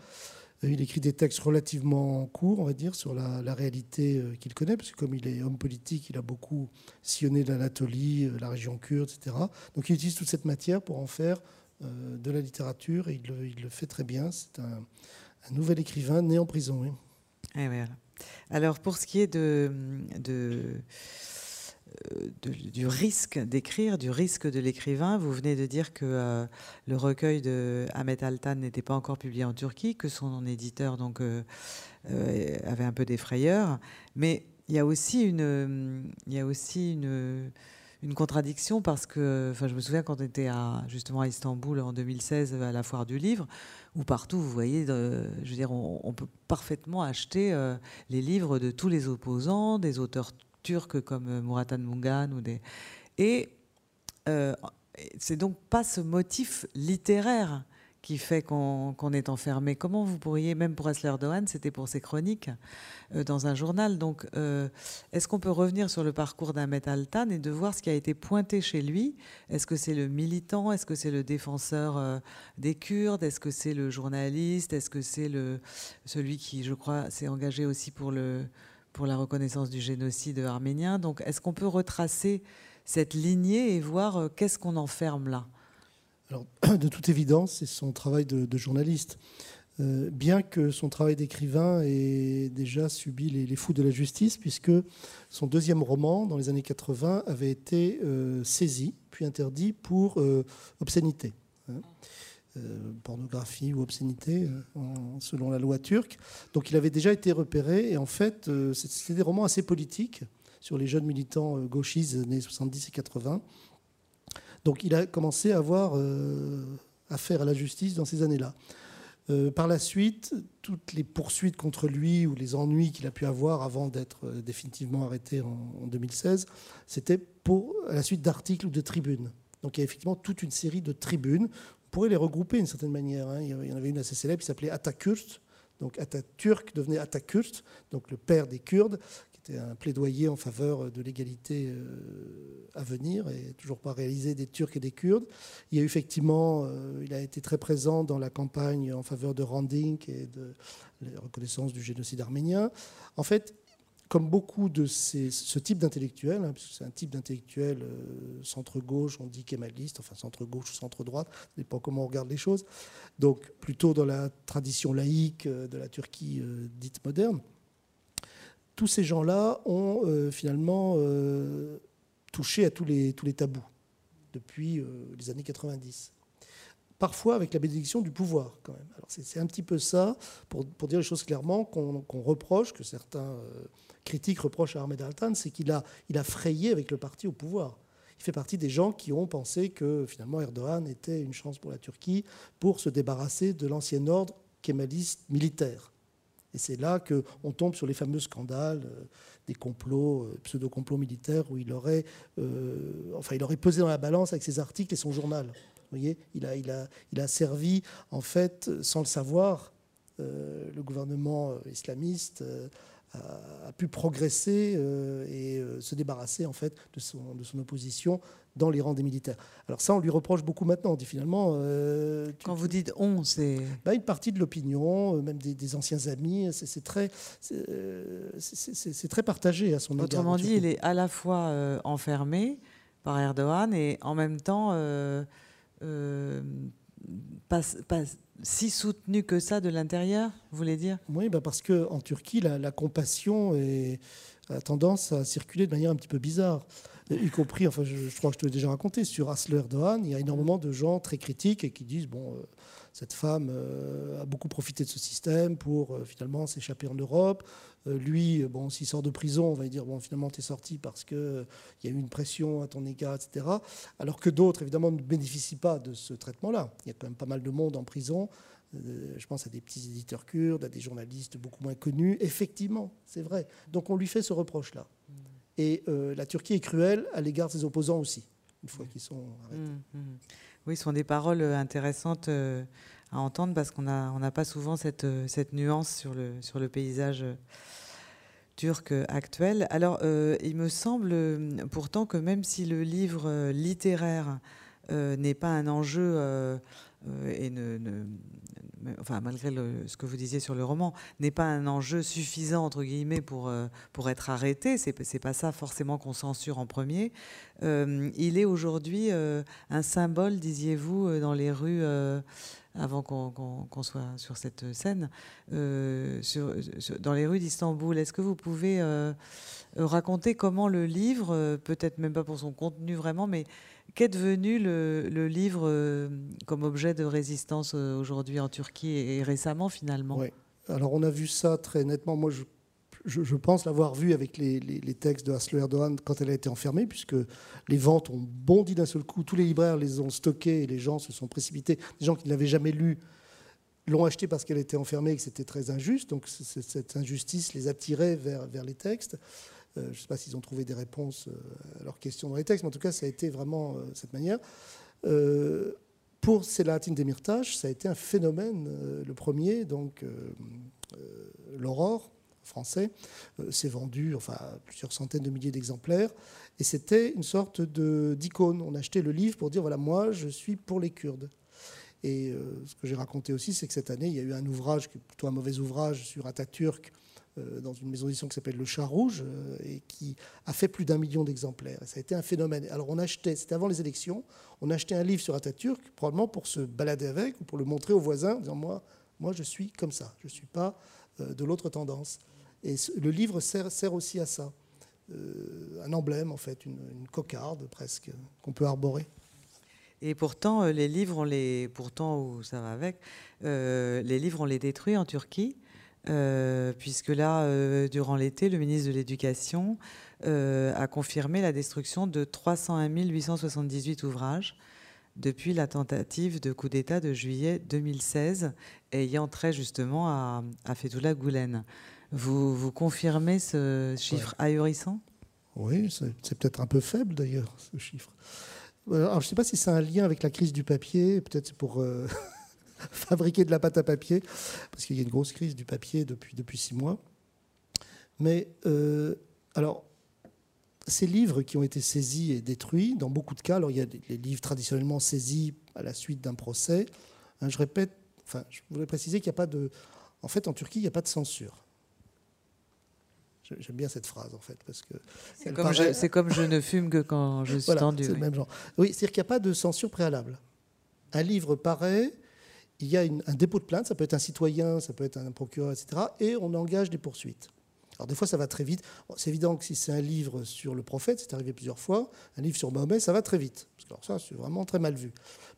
C: Euh, il écrit des textes relativement courts, on va dire, sur la, réalité qu'il connaît, parce que comme il est homme politique, il a beaucoup sillonné l'Anatolie, la région kurde, etc. Donc il utilise toute cette matière pour en faire de la littérature et il le, fait très bien. C'est un, nouvel écrivain né en prison. Oui.
A: Eh. Alors pour ce qui est de, de du risque d'écrire, du risque de l'écrivain. Vous venez de dire que euh, le recueil de Ahmet Altan n'était pas encore publié en Turquie, que son éditeur donc euh, euh, avait un peu des frayeurs. Mais il y a aussi une, il y a aussi une, une contradiction parce que, enfin, je me souviens quand on était à, justement à Istanbul en 2016 à la foire du livre, où partout, vous voyez, je veux dire, on, peut parfaitement acheter les livres de tous les opposants, des auteurs turcs comme euh, Muratan Mungan ou des et euh, c'est donc pas ce motif littéraire qui fait qu'on est enfermé. Comment vous pourriez, même pour Asler Dohan, c'était pour ses chroniques euh, dans un journal. Donc, est-ce qu'on peut revenir sur le parcours d'un Altan et de voir ce qui a été pointé chez lui? Est-ce que c'est le militant? Est-ce que c'est le défenseur des Kurdes? Est-ce que c'est le journaliste? Est-ce que c'est celui qui, je crois, s'est engagé aussi pour le pour la reconnaissance du génocide arménien? Donc, est-ce qu'on peut retracer cette lignée et voir euh, qu'est-ce qu'on enferme là?
C: Alors, de toute évidence, c'est son travail de, journaliste. Euh, bien que son travail d'écrivain ait déjà subi les, fous de la justice, puisque son deuxième roman, dans les années 80, avait été euh, saisi, puis interdit pour obscénité. Hein. Euh, pornographie ou obscénité, euh, selon la loi turque. Donc il avait déjà été repéré, et en fait, euh, c'était des romans assez politiques sur les jeunes militants gauchistes nés 70 et 80. Donc il a commencé à avoir affaire à la justice dans ces années-là. par la suite, toutes les poursuites contre lui ou les ennuis qu'il a pu avoir avant d'être définitivement arrêté en, en 2016, c'était à la suite d'articles ou de tribunes. Donc il y a effectivement toute une série de tribunes. On pourrait les regrouper d'une certaine manière. Hein. Il y en avait une assez célèbre qui s'appelait Atakurt. Donc Atatürk devenait Atakurt, donc le père des Kurdes, qui était un plaidoyer en faveur de l'égalité euh, à venir et toujours pas réalisé des Turcs et des Kurdes. Il y a effectivement, euh, il a été très présent dans la campagne en faveur de Randink et de la reconnaissance du génocide arménien. En fait, comme beaucoup de ce type d'intellectuels, hein, c'est un type d'intellectuel euh, centre-gauche, on dit kémaliste, enfin centre-gauche ou centre-droite, ça dépend comment on regarde les choses, donc plutôt dans la tradition laïque de la Turquie dite moderne, tous ces gens-là ont finalement touché à tous les, tabous depuis les années 90 parfois avec la bénédiction du pouvoir quand même. C'est un petit peu ça, pour, dire les choses clairement, qu'on reproche, que certains critique reproche à Ahmed Altan, c'est qu'il a, il a frayé avec le parti au pouvoir. Il fait partie des gens qui ont pensé que finalement Erdogan était une chance pour la Turquie pour se débarrasser de l'ancien ordre kémaliste militaire. Et c'est là qu'on tombe sur les fameux scandales euh, des complots, euh, pseudo-complots militaires, où il aurait, euh, enfin, il aurait pesé dans la balance avec ses articles et son journal. Vous voyez, il a, il, a, il a servi, en fait, sans le savoir, le gouvernement islamiste a, pu progresser euh, et euh, se débarrasser en fait de son, de son opposition dans les rangs des militaires. Alors ça, on lui reproche beaucoup maintenant. On dit finalement...
A: Euh, Quand vous dites on, c'est...
C: Bah, une partie de l'opinion, même des, anciens amis, c'est très, c'est très partagé à son
A: égard. Autrement dit, il est à la fois enfermé par Erdogan et en même temps pas, pas, si soutenu que ça de l'intérieur, vous voulez dire?
C: Oui, bah parce qu'en Turquie, la, compassion a tendance à circuler de manière un petit peu bizarre. Y compris, enfin, je, crois que je te l'ai déjà raconté, sur Asler Erdogan, il y a énormément de gens très critiques et qui disent bon, euh, cette femme euh, a beaucoup profité de ce système pour euh, finalement s'échapper en Europe. Euh, lui, bon, s'il sort de prison, on va lui dire bon, finalement, tu es sorti parce qu'il y a eu une pression à ton égard, etc. Alors que d'autres, évidemment, ne bénéficient pas de ce traitement-là. Il y a quand même pas mal de monde en prison. je pense à des petits éditeurs kurdes, à des journalistes beaucoup moins connus. Effectivement, c'est vrai. Donc on lui fait ce reproche-là. Mm. Et la Turquie est cruelle à l'égard de ses opposants aussi, une fois qu'ils sont arrêtés. Mm, mm.
A: Oui, ce sont des paroles intéressantes euh, à entendre parce qu'on n'a pas souvent cette, euh, cette, nuance sur le, paysage euh, turc actuel. Alors, il me semble pourtant que même si le livre littéraire n'est pas un enjeu enfin, malgré ce que vous disiez sur le roman, n'est pas un enjeu suffisant, entre guillemets, pour, pour être arrêté. C'est pas ça forcément qu'on censure en premier. il est aujourd'hui un symbole, disiez-vous, dans les rues avant qu'on soit sur cette scène, euh, dans les rues d'Istanbul. Est-ce que vous pouvez euh, raconter comment le livre, euh, peut-être même pas pour son contenu vraiment, mais qu'est devenu le, livre comme objet de résistance aujourd'hui en Turquie et, récemment finalement?
C: Oui. Alors on a vu ça très nettement. Moi, je je, pense l'avoir vu avec les, textes de Aslo Erdogan quand elle a été enfermée, puisque les ventes ont bondi d'un seul coup. Tous les libraires les ont stockés et les gens se sont précipités. Des gens qui ne l'avaient jamais lu l'ont acheté parce qu'elle était enfermée et que c'était très injuste. Donc cette injustice les attirait vers, vers les textes. Euh, je ne sais pas s'ils ont trouvé des réponses euh, à leurs questions dans les textes, mais en tout cas, ça a été vraiment euh, cette manière. pour Selahattin Demirtas, ça a été un phénomène, le premier, donc l'aurore, français, euh, s'est vendu enfin, plusieurs centaines de milliers d'exemplaires. Et c'était une sorte d'icône. On achetait le livre pour dire voilà, moi, je suis pour les Kurdes. Et euh, ce que j'ai raconté aussi, c'est que cette année, il y a eu un ouvrage, plutôt un mauvais ouvrage, sur Atatürk, euh, dans une maison d'édition qui s'appelle Le Chat Rouge, et qui a fait plus d'un million d'exemplaires. Ça a été un phénomène. Alors on achetait, c'était avant les élections, on achetait un livre sur Atatürk, probablement pour se balader avec, ou pour le montrer aux voisins, en disant moi, moi je suis comme ça, je ne suis pas de l'autre tendance. Et le livre sert, aussi à ça. Euh, un emblème, en fait, une, cocarde presque, qu'on peut arborer.
A: Et pourtant, euh, les livres, on les, pourtant, où ça va avec, euh, les livres, on les détruit en Turquie, puisque là, durant l'été, le ministre de l'Éducation a confirmé la destruction de 301 878 ouvrages depuis la tentative de coup d'État de juillet 2016, ayant trait justement à, à Fethullah. Vous, vous confirmez ce chiffre ahurissant?
C: Oui, c'est peut-être un peu faible d'ailleurs, ce chiffre. Alors, je ne sais pas si c'est un lien avec la crise du papier, peut-être pour euh, fabriquer de la pâte à papier, parce qu'il y a une grosse crise du papier depuis, depuis six mois. Mais euh, alors, ces livres qui ont été saisis et détruits, dans beaucoup de cas, alors il y a les livres traditionnellement saisis à la suite d'un procès. Hein, je répète, enfin, je voudrais préciser qu'il n'y a pas de, en fait, en Turquie, il n'y a pas de censure. J'aime bien cette phrase, en fait, parce que...
A: C'est comme, comme, je ne fume que quand je suis tendu.
C: C'est le même genre. Oui, c'est-à-dire qu'il n'y a pas de censure préalable. Un livre paraît, il y a un dépôt de plainte, ça peut être un citoyen, ça peut être un procureur, etc., et on engage des poursuites. Alors des fois, ça va très vite. c'est évident que si c'est un livre sur le prophète, c'est arrivé plusieurs fois, un livre sur Mahomet, ça va très vite. Que ça, c'est vraiment très mal vu.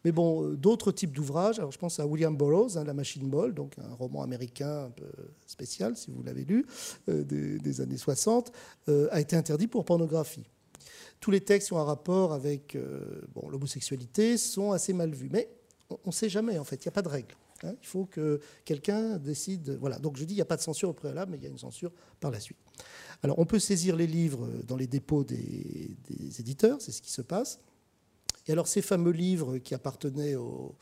C: Mais bon, euh, d'autres types d'ouvrages, alors je pense à William Burroughs, hein, La Machine Ball, donc un roman américain un peu spécial, si vous l'avez lu, euh, des, années 60, euh, a été interdit pour pornographie. Tous les textes qui ont un rapport avec l'homosexualité sont assez mal vus. Mais on ne sait jamais, en fait, il n'y a pas de règle. Hein. il faut que quelqu'un décide. Voilà. Donc je dis, il n'y a pas de censure au préalable, mais il y a une censure par la suite. Alors on peut saisir les livres dans les dépôts des, des éditeurs, c'est ce qui se passe. Et alors ces fameux livres qui appartenaient aux,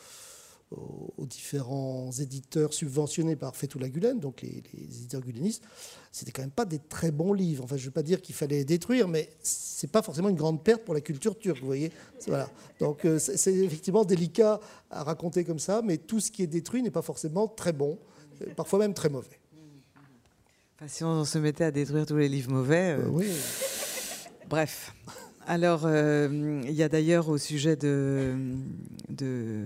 C: aux, différents éditeurs subventionnés par Fethullah Gulen, donc les, éditeurs gulenistes, c'était quand même pas des très bons livres. Enfin, je ne veux pas dire qu'il fallait les détruire, mais c'est pas forcément une grande perte pour la culture turque, vous voyez. Voilà. Donc euh, c'est effectivement délicat à raconter comme ça, mais tout ce qui est détruit n'est pas forcément très bon, euh, parfois même très mauvais.
A: Enfin, si on se mettait à détruire tous les livres mauvais.
C: Euh, oui.
A: Bref. Alors, il y a d'ailleurs au sujet de, de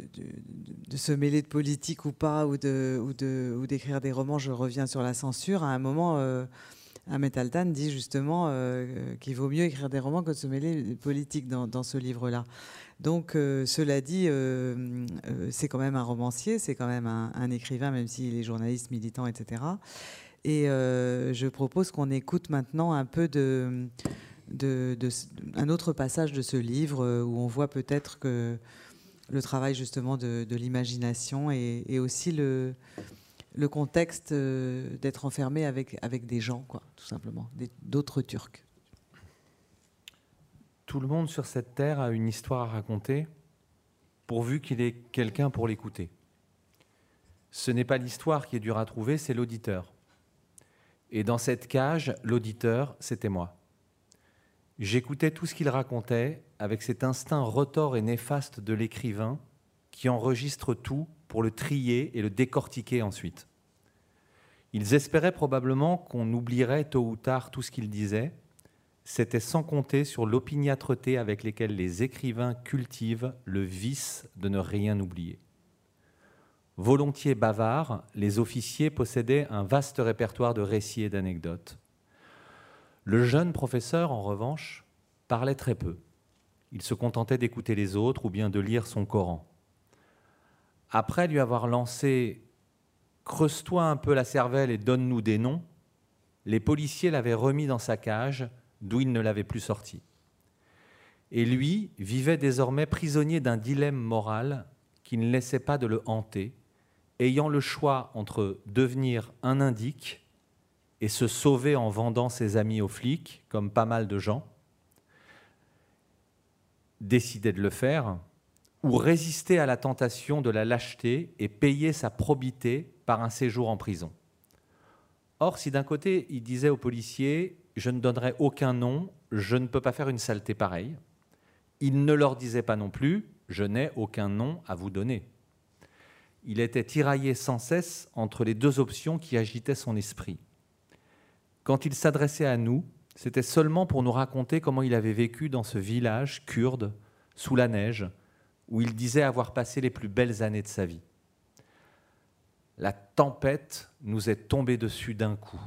A: de, se mêler de politique ou pas, ou d'écrire des romans, je reviens sur la censure. À un moment, euh, Ahmet Altan dit justement euh, qu'il vaut mieux écrire des romans que de se mêler de politique dans, ce livre-là. Donc, euh, cela dit, c'est quand même un romancier, c'est quand même un, écrivain, même s'il est journaliste, militant, etc. Et je propose qu'on écoute maintenant un peu de, un autre passage de ce livre où on voit peut-être que le travail justement de, l'imagination et, aussi le, contexte euh, d'être enfermé avec, avec des gens, quoi, tout simplement, d'autres Turcs.
B: Tout le monde sur cette terre a une histoire à raconter, pourvu qu'il ait quelqu'un pour l'écouter. Ce n'est pas l'histoire qui est dure à trouver, c'est l'auditeur. Et dans cette cage, l'auditeur, c'était moi. J'écoutais tout ce qu'il racontait avec cet instinct retors et néfaste de l'écrivain qui enregistre tout pour le trier et le décortiquer ensuite. Ils espéraient probablement qu'on oublierait tôt ou tard tout ce qu'ils disaient. C'était sans compter sur l'opiniâtreté avec lesquelles les écrivains cultivent le vice de ne rien oublier. Volontiers bavards, les officiers possédaient un vaste répertoire de récits et d'anecdotes. Le jeune professeur, en revanche, parlait très peu. Il se contentait d'écouter les autres ou bien de lire son Coran. Après lui avoir lancé Creuse-toi un peu la cervelle et donne-nous des noms, les policiers l'avaient remis dans sa cage, d'où il ne l'avait plus sorti. Et lui vivait désormais prisonnier d'un dilemme moral qui ne laissait pas de le hanter, ayant le choix entre devenir un indique et se sauver en vendant ses amis aux flics, comme pas mal de gens, décider de le faire, ou résister à la tentation de la lâcheté et payer sa probité par un séjour en prison. Or, si d'un côté il disait aux policiers Je ne donnerai aucun nom, je ne peux pas faire une saleté pareille, il ne leur disait pas non plus Je n'ai aucun nom à vous donner. Il était tiraillé sans cesse entre les deux options qui agitaient son esprit. Quand il s'adressait à nous, c'était seulement pour nous raconter comment il avait vécu dans ce village kurde, sous la neige, où il disait avoir passé les plus belles années de sa vie. La tempête nous est tombée dessus d'un coup.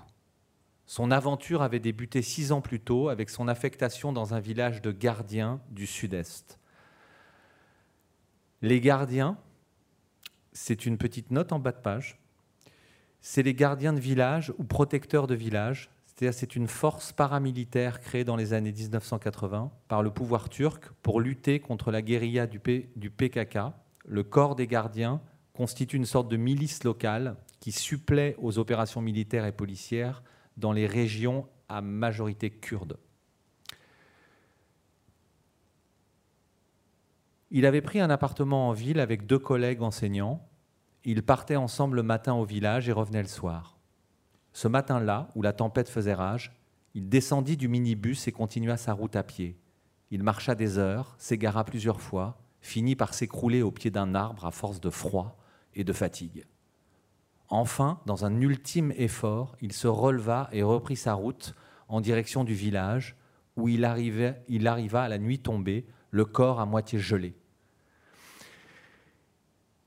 B: Son aventure avait débuté six ans plus tôt avec son affectation dans un village de gardiens du sud-est. Les gardiens, c'est une petite note en bas de page, c'est les gardiens de village ou protecteurs de village. C'est-à-dire c'est une force paramilitaire créée dans les années 1980 par le pouvoir turc pour lutter contre la guérilla du, du PKK. Le corps des gardiens constitue une sorte de milice locale qui supplée aux opérations militaires et policières dans les régions à majorité kurde. Il avait pris un appartement en ville avec deux collègues enseignants. Ils partaient ensemble le matin au village et revenaient le soir. Ce matin-là, où la tempête faisait rage, il descendit du minibus et continua sa route à pied. Il marcha des heures, s'égara plusieurs fois, finit par s'écrouler au pied d'un arbre à force de froid et de fatigue. Enfin, dans un ultime effort, il se releva et reprit sa route en direction du village, où il, il arriva à la nuit tombée, le corps à moitié gelé.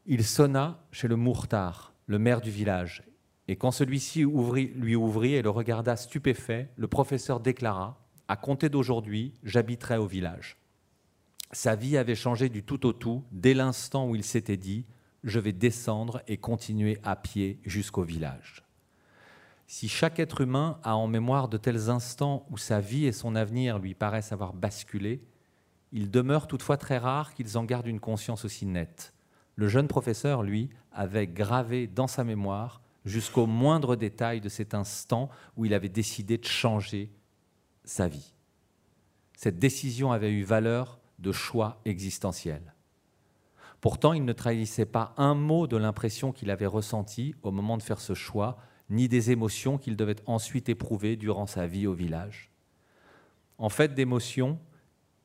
B: Il sonna chez le Mourtard, le maire du village, et quand celui-ci lui ouvrit et le regarda stupéfait, le professeur déclara À compter d'aujourd'hui, j'habiterai au village. Sa vie avait changé du tout au tout dès l'instant où il s'était dit Je vais descendre et continuer à pied jusqu'au village. Si chaque être humain a en mémoire de tels instants où sa vie et son avenir lui paraissent avoir basculé, il demeure toutefois très rare qu'ils en gardent une conscience aussi nette. Le jeune professeur, lui, avait gravé dans sa mémoire jusqu'au moindre détail de cet instant où il avait décidé de changer sa vie. Cette décision avait eu valeur de choix existentiel. Pourtant, il ne trahissait pas un mot de l'impression qu'il avait ressentie au moment de faire ce choix, ni des émotions qu'il devait ensuite éprouver durant sa vie au village. En fait d'émotions,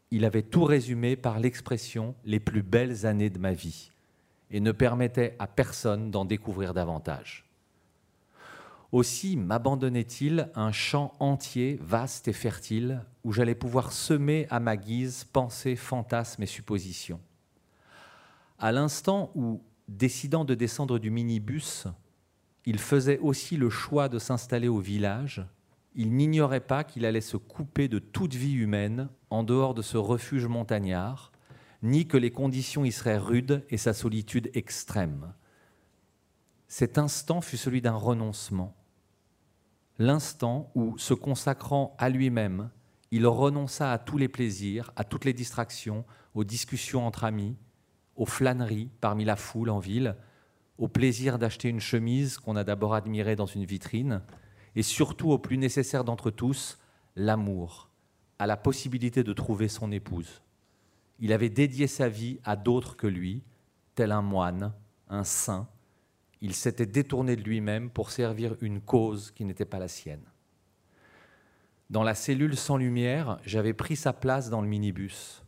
B: il avait tout résumé par l'expression les plus belles années de ma vie et ne permettait à personne d'en découvrir davantage. Aussi m'abandonnait-il un champ entier, vaste et fertile, où j'allais pouvoir semer à ma guise pensées, fantasmes et suppositions. À l'instant où, décidant de descendre du minibus, il faisait aussi le choix de s'installer au village, il n'ignorait pas qu'il allait se couper de toute vie humaine en dehors de ce refuge montagnard, ni que les conditions y seraient rudes et sa solitude extrême. Cet instant fut celui d'un renoncement, l'instant où, se consacrant à lui-même, il renonça à tous les plaisirs, à toutes les distractions, aux discussions entre amis, aux flâneries parmi la foule en ville, au plaisir d'acheter une chemise qu'on a d'abord admirée dans une vitrine, et surtout au plus nécessaire d'entre tous, l'amour, à la possibilité de trouver son épouse. Il avait dédié sa vie à d'autres que lui, tel un moine, un saint, il s'était détourné de lui-même pour servir une cause qui n'était pas la sienne. Dans la cellule sans lumière, j'avais pris sa place dans le minibus,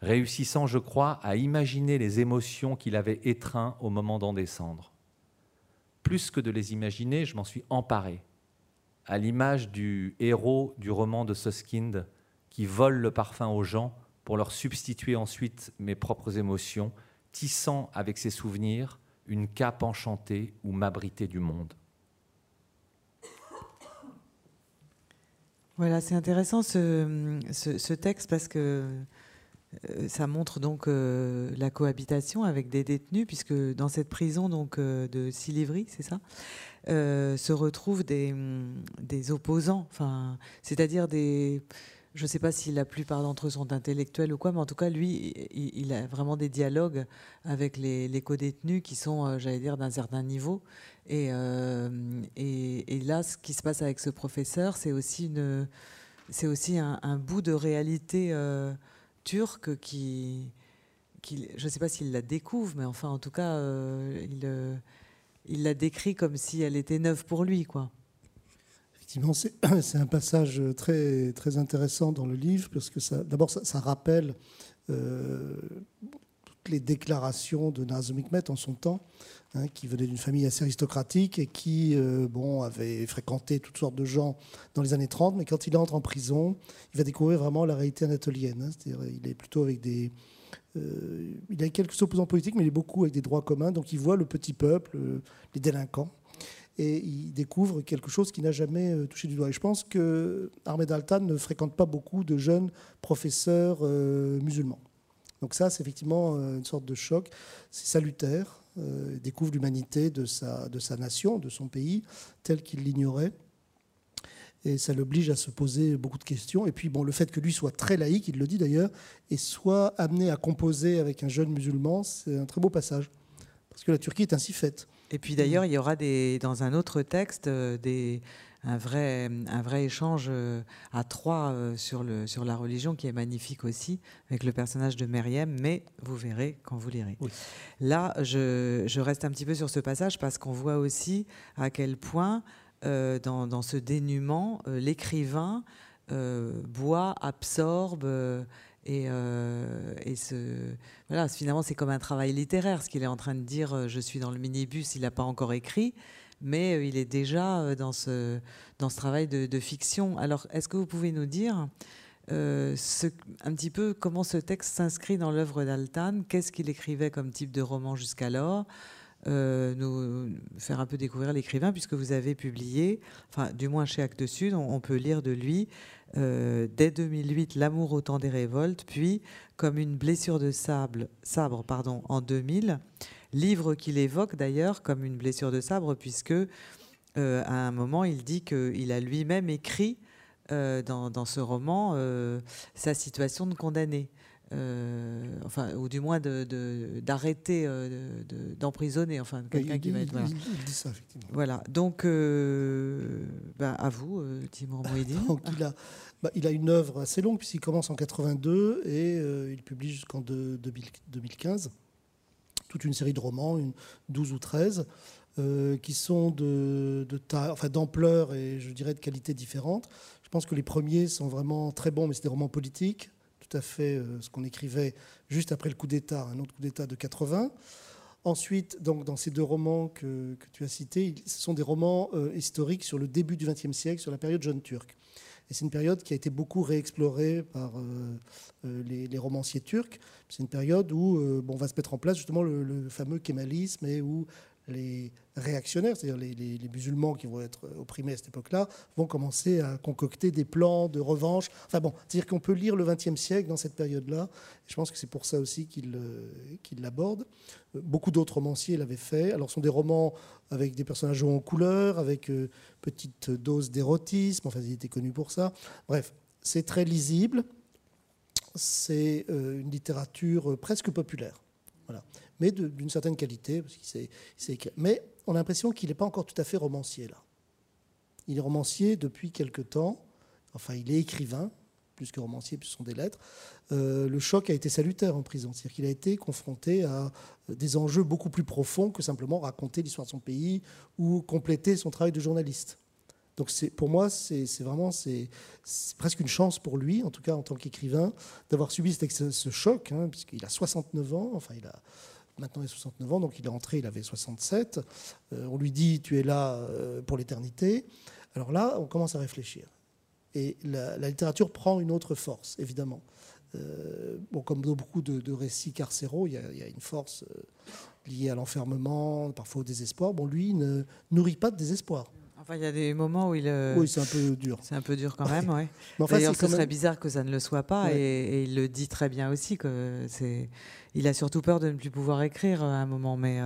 B: réussissant, je crois, à imaginer les émotions qu'il avait étreintes au moment d'en descendre. Plus que de les imaginer, je m'en suis emparé, à l'image du héros du roman de Suskind qui vole le parfum aux gens pour leur substituer ensuite mes propres émotions, tissant avec ses souvenirs une cape enchantée où m'abriter du monde.
A: Voilà, c'est intéressant ce, ce, texte parce que euh, ça montre donc euh, la cohabitation avec des détenus, puisque dans cette prison donc euh, de Silivry, c'est ça, se retrouvent des, des opposants, c'est-à-dire des je ne sais pas si la plupart d'entre eux sont intellectuels ou quoi, mais en tout cas, lui, il, a vraiment des dialogues avec les, les co-détenus qui sont, euh, j'allais dire, d'un certain niveau. Euh, et, là, ce qui se passe avec ce professeur, c'est aussi, une, c'est aussi un, bout de réalité euh, turque qui, qui, je ne sais pas s'il la découvre, mais enfin, en tout cas, il, il la décrit comme si elle était neuve pour lui, quoi.
C: c'est un passage très, très intéressant dans le livre, parce que d'abord, ça, rappelle euh, toutes les déclarations de Nazım Hikmet en son temps, hein, qui venait d'une famille assez aristocratique et qui euh, bon, avait fréquenté toutes sortes de gens dans les années 30, mais quand il entre en prison, il va découvrir vraiment la réalité anatolienne. Hein. C'est-à-dire, il est plutôt avec des. Euh, il a quelques opposants politiques, mais il est beaucoup avec des droits communs, donc il voit le petit peuple, les délinquants et il découvre quelque chose qu'il n'a jamais euh, touché du doigt. Et je pense que Ahmed Altan ne fréquente pas beaucoup de jeunes professeurs euh, musulmans. Donc ça, c'est effectivement euh, une sorte de choc. C'est salutaire. il découvre l'humanité de sa, de sa nation, de son pays, tel qu'il l'ignorait. Et ça l'oblige à se poser beaucoup de questions. Et puis, bon, le fait que lui soit très laïque, il le dit d'ailleurs, et soit amené à composer avec un jeune musulman, c'est un très beau passage. Parce que la Turquie est ainsi faite.
A: Et puis d'ailleurs, il y aura des, dans un autre texte des, un vrai, un vrai échange euh, à trois euh, sur, le, sur la religion qui est magnifique aussi, avec le personnage de Myriam, mais vous verrez quand vous lirez. Là, je, je, reste un petit peu sur ce passage parce qu'on voit aussi à quel point, euh, dans, dans, ce dénuement, l'écrivain boit, absorbe. Et, voilà, finalement, c'est comme un travail littéraire, ce qu'il est en train de dire. Je suis dans le minibus, il n'a pas encore écrit, mais euh, il est déjà euh, dans ce, travail de, fiction. Alors, est-ce que vous pouvez nous dire euh, un petit peu comment ce texte s'inscrit dans l'œuvre d'Altan? Qu'est-ce qu'il écrivait comme type de roman jusqu'alors? Nous faire un peu découvrir l'écrivain, puisque vous avez publié, du moins chez Actes Sud, on, peut lire de lui dès 2008 L'amour au temps des révoltes, puis comme une blessure de sable, sabre pardon, en 2000 livre qu'il évoque d'ailleurs comme une blessure de sabre, puisque euh, à un moment, il dit qu'il a lui-même écrit euh, dans, ce roman euh, sa situation de condamné. Enfin, ou du moins d'arrêter, de, d'emprisonner, enfin, quelqu'un qui va être. Voilà.
C: Il, dit ça, effectivement.
A: Voilà. Donc, bah, à vous, Timur Mouhidine.
C: Donc, il a, bah, il a une œuvre assez longue, puisqu'il commence en 82 et il publie jusqu'en 2015 toute une série de romans, une 12 ou 13, euh, qui sont de, enfin, d'ampleur et je dirais de qualité différente. Je pense que les premiers sont vraiment très bons, mais c'est des romans politiques, fait euh, ce qu'on écrivait juste après le coup d'État, un autre coup d'État de 80. Ensuite, donc, dans ces deux romans que, tu as cités, ce sont des romans euh, historiques sur le début du XXe siècle, sur la période jeune turque. Et c'est une période qui a été beaucoup réexplorée par euh, les, romanciers turcs. C'est une période où bon, on va se mettre en place justement le, fameux kémalisme et où les réactionnaires, c'est-à-dire les, musulmans qui vont être opprimés à cette époque-là, vont commencer à concocter des plans de revanche. Enfin bon, c'est-à-dire qu'on peut lire le XXe siècle dans cette période-là. Je pense que c'est pour ça aussi qu'il l'aborde. Beaucoup d'autres romanciers l'avaient fait. Alors, ce sont des romans avec des personnages en couleur, avec euh, petite dose d'érotisme. Enfin, il était connu pour ça. Bref, c'est très lisible. C'est euh, une littérature presque populaire. Voilà. Mais d'une certaine qualité. Parce Mais on a l'impression qu'il n'est pas encore tout à fait romancier, là. Il est romancier depuis quelque temps. Enfin, il est écrivain, plus que romancier, plus ce sont des lettres. Euh, le choc a été salutaire en prison. C'est-à-dire qu'il a été confronté à des enjeux beaucoup plus profonds que simplement raconter l'histoire de son pays ou compléter son travail de journaliste. Donc pour moi, c'est vraiment presque une chance pour lui, en tout cas en tant qu'écrivain, d'avoir subi ce, ce choc, hein, puisqu'il a 69 ans, enfin il a maintenant il a 69 ans, donc il est entré, il avait 67. Euh, on lui dit tu es là euh, pour l'éternité. Alors là, on commence à réfléchir. Et la, littérature prend une autre force, évidemment. Euh, bon, comme dans beaucoup de, récits carcéraux, il y, a, une force liée à l'enfermement, parfois au désespoir. Bon, lui, il ne nourrit pas de désespoir.
A: Enfin, il y a des moments où il.
C: Euh, oui, c'est un peu dur.
A: C'est un peu dur quand même, oui. D'ailleurs, ce serait bizarre que ça ne le soit pas, et, il le dit très bien aussi que c'est. Il a surtout peur de ne plus pouvoir écrire à un moment, mais.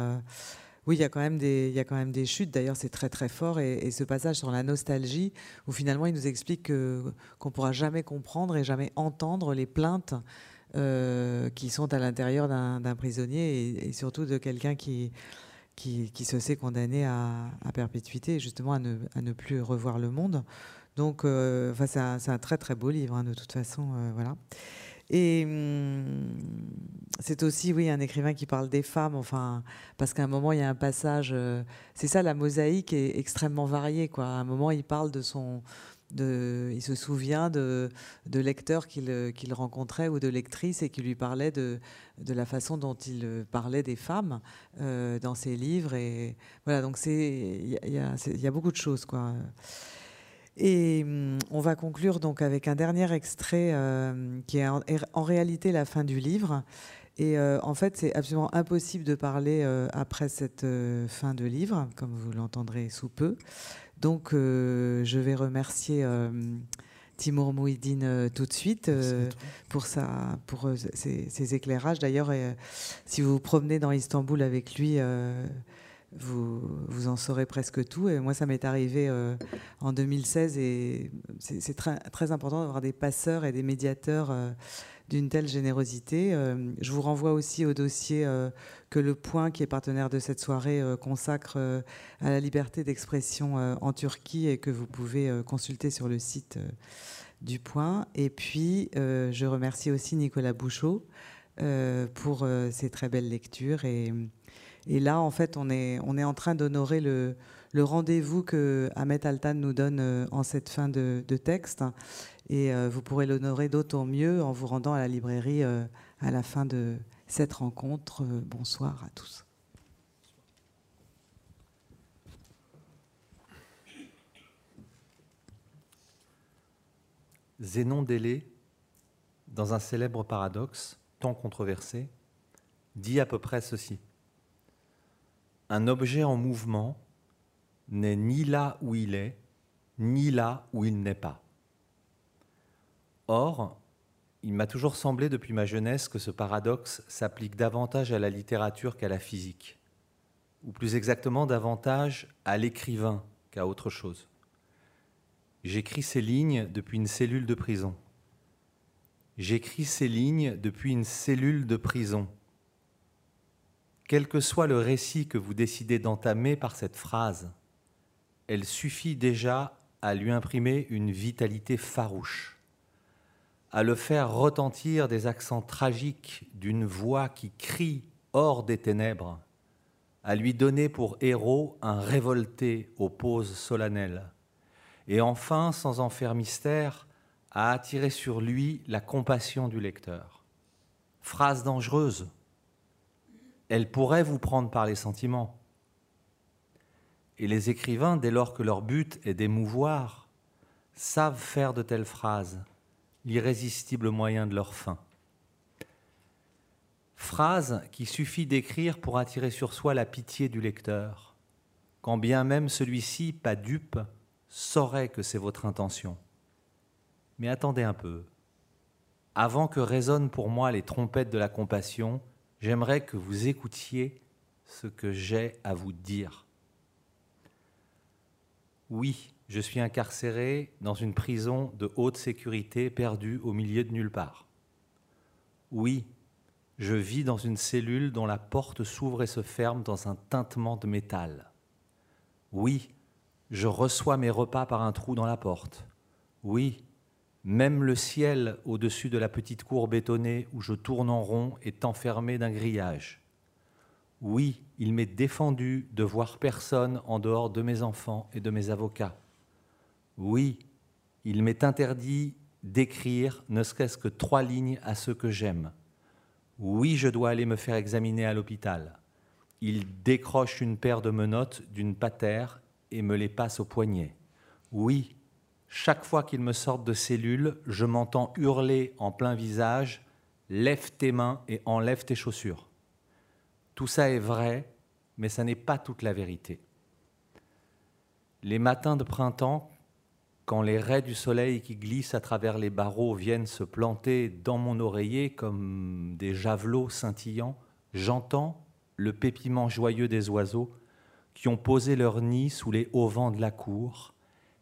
A: Oui, il y a quand même des, il y a quand même des chutes. D'ailleurs, c'est très très fort. Et, ce passage sur la nostalgie, où finalement il nous explique que, qu'on ne pourra jamais comprendre et jamais entendre les plaintes euh, qui sont à l'intérieur d'un, prisonnier et, surtout de quelqu'un qui, qui, se sait condamné à, perpétuité, justement à ne, plus revoir le monde. Donc, euh, enfin, c'est, un, c'est un, très très beau livre, hein, de toute façon. Euh, voilà. Et hum, c'est aussi, oui, un écrivain qui parle des femmes, enfin, parce qu'à un moment, il y a un passage, euh, c'est ça, la mosaïque est extrêmement variée, quoi. À un moment, il parle de son. Il se souvient de, lecteurs qu'il rencontrait ou de lectrices et qui lui parlaient de, la façon dont il parlait des femmes euh, dans ses livres. Et voilà, donc il y, a, beaucoup de choses, quoi. Et hum, on va conclure donc avec un dernier extrait euh, qui est en, réalité la fin du livre. Et euh, en fait, c'est absolument impossible de parler après cette fin de livre, comme vous l'entendrez sous peu. Donc, je vais remercier Timur Mouhidine tout de suite pour, sa, pour ses, ses éclairages. D'ailleurs, si vous vous promenez dans Istanbul avec lui, vous, vous en saurez presque tout. Et moi, ça m'est arrivé en 2016 et c'est très, très important d'avoir des passeurs et des médiateurs d'une telle générosité. Euh, je vous renvoie aussi au dossier euh, que Le Point, qui est partenaire de cette soirée, euh, consacre à la liberté d'expression en Turquie et que vous pouvez consulter sur le site du Point. Et puis, je remercie aussi Nicolas Bouchot pour ses très belles lectures. Et, là, en fait, on est, on est en train d'honorer le, rendez-vous que Ahmed Altan nous donne en cette fin de, de texte. Et euh, vous pourrez l'honorer d'autant mieux en vous rendant à la librairie euh, à la fin de cette rencontre. Euh, bonsoir à tous.
B: Zénon Délé, dans un célèbre paradoxe, tant controversé, dit à peu près ceci. Un objet en mouvement n'est ni là où il est, ni là où il n'est pas. Or, il m'a toujours semblé depuis ma jeunesse que ce paradoxe s'applique davantage à la littérature qu'à la physique, ou plus exactement davantage à l'écrivain qu'à autre chose. J'écris ces lignes depuis une cellule de prison. J'écris ces lignes depuis une cellule de prison. Quel que soit le récit que vous décidez d'entamer par cette phrase, elle suffit déjà à lui imprimer une vitalité farouche à le faire retentir des accents tragiques d'une voix qui crie hors des ténèbres, à lui donner pour héros un révolté aux poses solennelles, et enfin, sans en faire mystère, à attirer sur lui la compassion du lecteur. Phrase dangereuse, elle pourrait vous prendre par les sentiments. Et les écrivains, dès lors que leur but est d'émouvoir, savent faire de telles phrases l'irrésistible moyen de leur fin. Phrase qui suffit d'écrire pour attirer sur soi la pitié du lecteur, quand bien même celui-ci, pas dupe, saurait que c'est votre intention. Mais attendez un peu. Avant que résonnent pour moi les trompettes de la compassion, j'aimerais que vous écoutiez ce que j'ai à vous dire. Oui, je suis incarcéré dans une prison de haute sécurité perdue au milieu de nulle part. Oui, je vis dans une cellule dont la porte s'ouvre et se ferme dans un tintement de métal. Oui, je reçois mes repas par un trou dans la porte. Oui, même le ciel au-dessus de la petite cour bétonnée où je tourne en rond est enfermé d'un grillage. Oui, il m'est défendu de voir personne en dehors de mes enfants et de mes avocats. Oui, il m'est interdit d'écrire ne serait-ce que trois lignes à ceux que j'aime. Oui, je dois aller me faire examiner à l'hôpital. Il décroche une paire de menottes d'une patère et me les passe au poignet. Oui, chaque fois qu'il me sort de cellule, je m'entends hurler en plein visage Lève tes mains et enlève tes chaussures. Tout ça est vrai, mais ça n'est pas toute la vérité. Les matins de printemps, quand les raies du soleil qui glissent à travers les barreaux viennent se planter dans mon oreiller comme des javelots scintillants, j'entends le pépiment joyeux des oiseaux qui ont posé leur nid sous les hauts vents de la cour,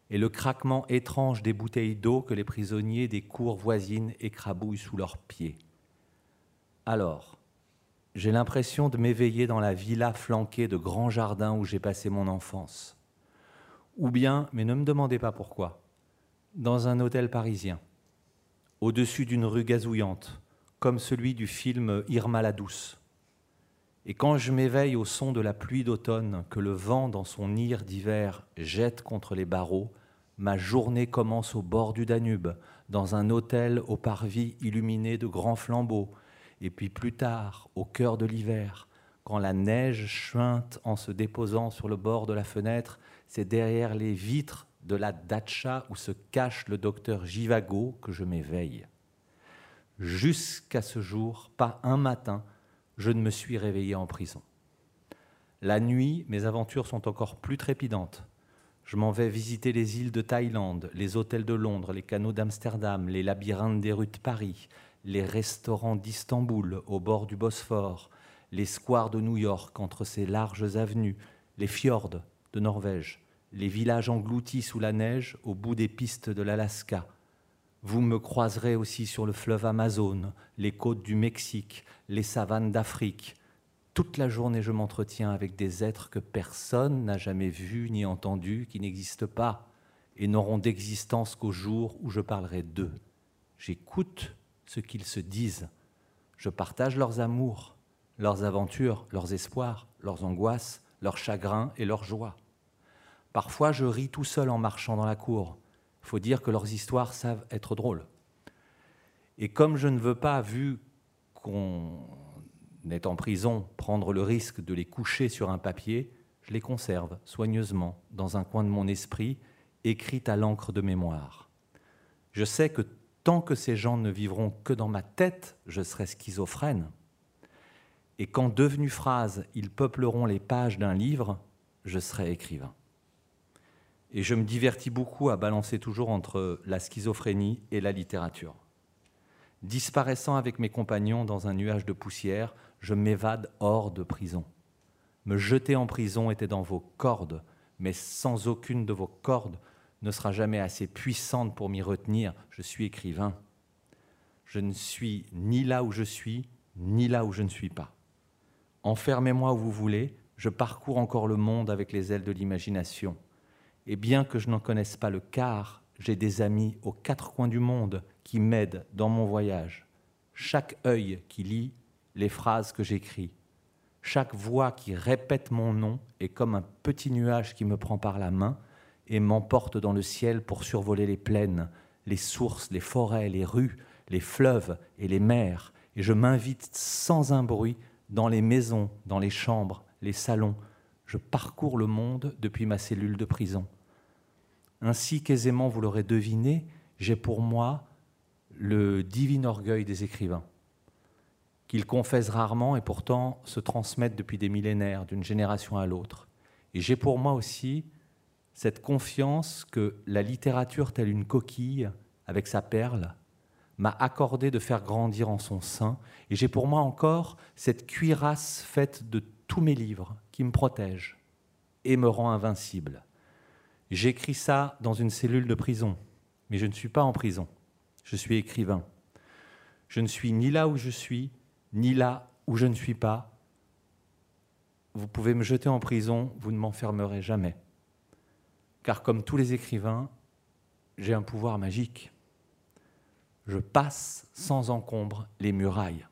B: et le craquement étrange des bouteilles d'eau que les prisonniers des cours voisines écrabouillent sous leurs pieds. Alors, j'ai l'impression de m'éveiller dans la villa flanquée de grands jardins où j'ai passé mon enfance ou bien, mais ne me demandez pas pourquoi, dans un hôtel parisien, au-dessus d'une rue gazouillante, comme celui du film Irma la douce. Et quand je m'éveille au son de la pluie d'automne que le vent dans son ire d'hiver jette contre les barreaux, ma journée commence au bord du Danube, dans un hôtel au parvis illuminé de grands flambeaux, et puis plus tard, au cœur de l'hiver, quand la neige chuinte en se déposant sur le bord de la fenêtre c'est derrière les vitres de la datcha où se cache le docteur Givago que je m'éveille. Jusqu'à ce jour, pas un matin, je ne me suis réveillé en prison. La nuit, mes aventures sont encore plus trépidantes. Je m'en vais visiter les îles de Thaïlande, les hôtels de Londres, les canaux d'Amsterdam, les labyrinthes des rues de Paris, les restaurants d'Istanbul au bord du Bosphore, les squares de New York entre ses larges avenues, les fjords de Norvège, les villages engloutis sous la neige au bout des pistes de l'Alaska. Vous me croiserez aussi sur le fleuve Amazone, les côtes du Mexique, les savanes d'Afrique. Toute la journée, je m'entretiens avec des êtres que personne n'a jamais vus ni entendus, qui n'existent pas et n'auront d'existence qu'au jour où je parlerai d'eux. J'écoute ce qu'ils se disent. Je partage leurs amours, leurs aventures, leurs espoirs, leurs angoisses, leurs chagrins et leurs joies. Parfois, je ris tout seul en marchant dans la cour. Faut dire que leurs histoires savent être drôles. Et comme je ne veux pas, vu qu'on est en prison, prendre le risque de les coucher sur un papier, je les conserve soigneusement dans un coin de mon esprit, écrite à l'encre de mémoire. Je sais que tant que ces gens ne vivront que dans ma tête, je serai schizophrène. Et quand devenus phrases, ils peupleront les pages d'un livre, je serai écrivain. Et je me divertis beaucoup à balancer toujours entre la schizophrénie et la littérature. Disparaissant avec mes compagnons dans un nuage de poussière, je m'évade hors de prison. Me jeter en prison était dans vos cordes, mais sans aucune de vos cordes, ne sera jamais assez puissante pour m'y retenir. Je suis écrivain. Je ne suis ni là où je suis, ni là où je ne suis pas. Enfermez-moi où vous voulez, je parcours encore le monde avec les ailes de l'imagination. Et bien que je n'en connaisse pas le quart, j'ai des amis aux quatre coins du monde qui m'aident dans mon voyage. Chaque œil qui lit les phrases que j'écris, chaque voix qui répète mon nom est comme un petit nuage qui me prend par la main et m'emporte dans le ciel pour survoler les plaines, les sources, les forêts, les rues, les fleuves et les mers, et je m'invite sans un bruit dans les maisons, dans les chambres, les salons. Je parcours le monde depuis ma cellule de prison. Ainsi qu'aisément vous l'aurez deviné, j'ai pour moi le divin orgueil des écrivains, qu'ils confessent rarement et pourtant se transmettent depuis des millénaires d'une génération à l'autre. Et j'ai pour moi aussi cette confiance que la littérature, telle une coquille, avec sa perle, m'a accordé de faire grandir en son sein. Et j'ai pour moi encore cette cuirasse faite de tous mes livres qui me protège et me rend invincible. J'écris ça dans une cellule de prison, mais je ne suis pas en prison. Je suis écrivain. Je ne suis ni là où je suis, ni là où je ne suis pas. Vous pouvez me jeter en prison, vous ne m'enfermerez jamais car comme tous les écrivains, j'ai un pouvoir magique. Je passe sans encombre les murailles.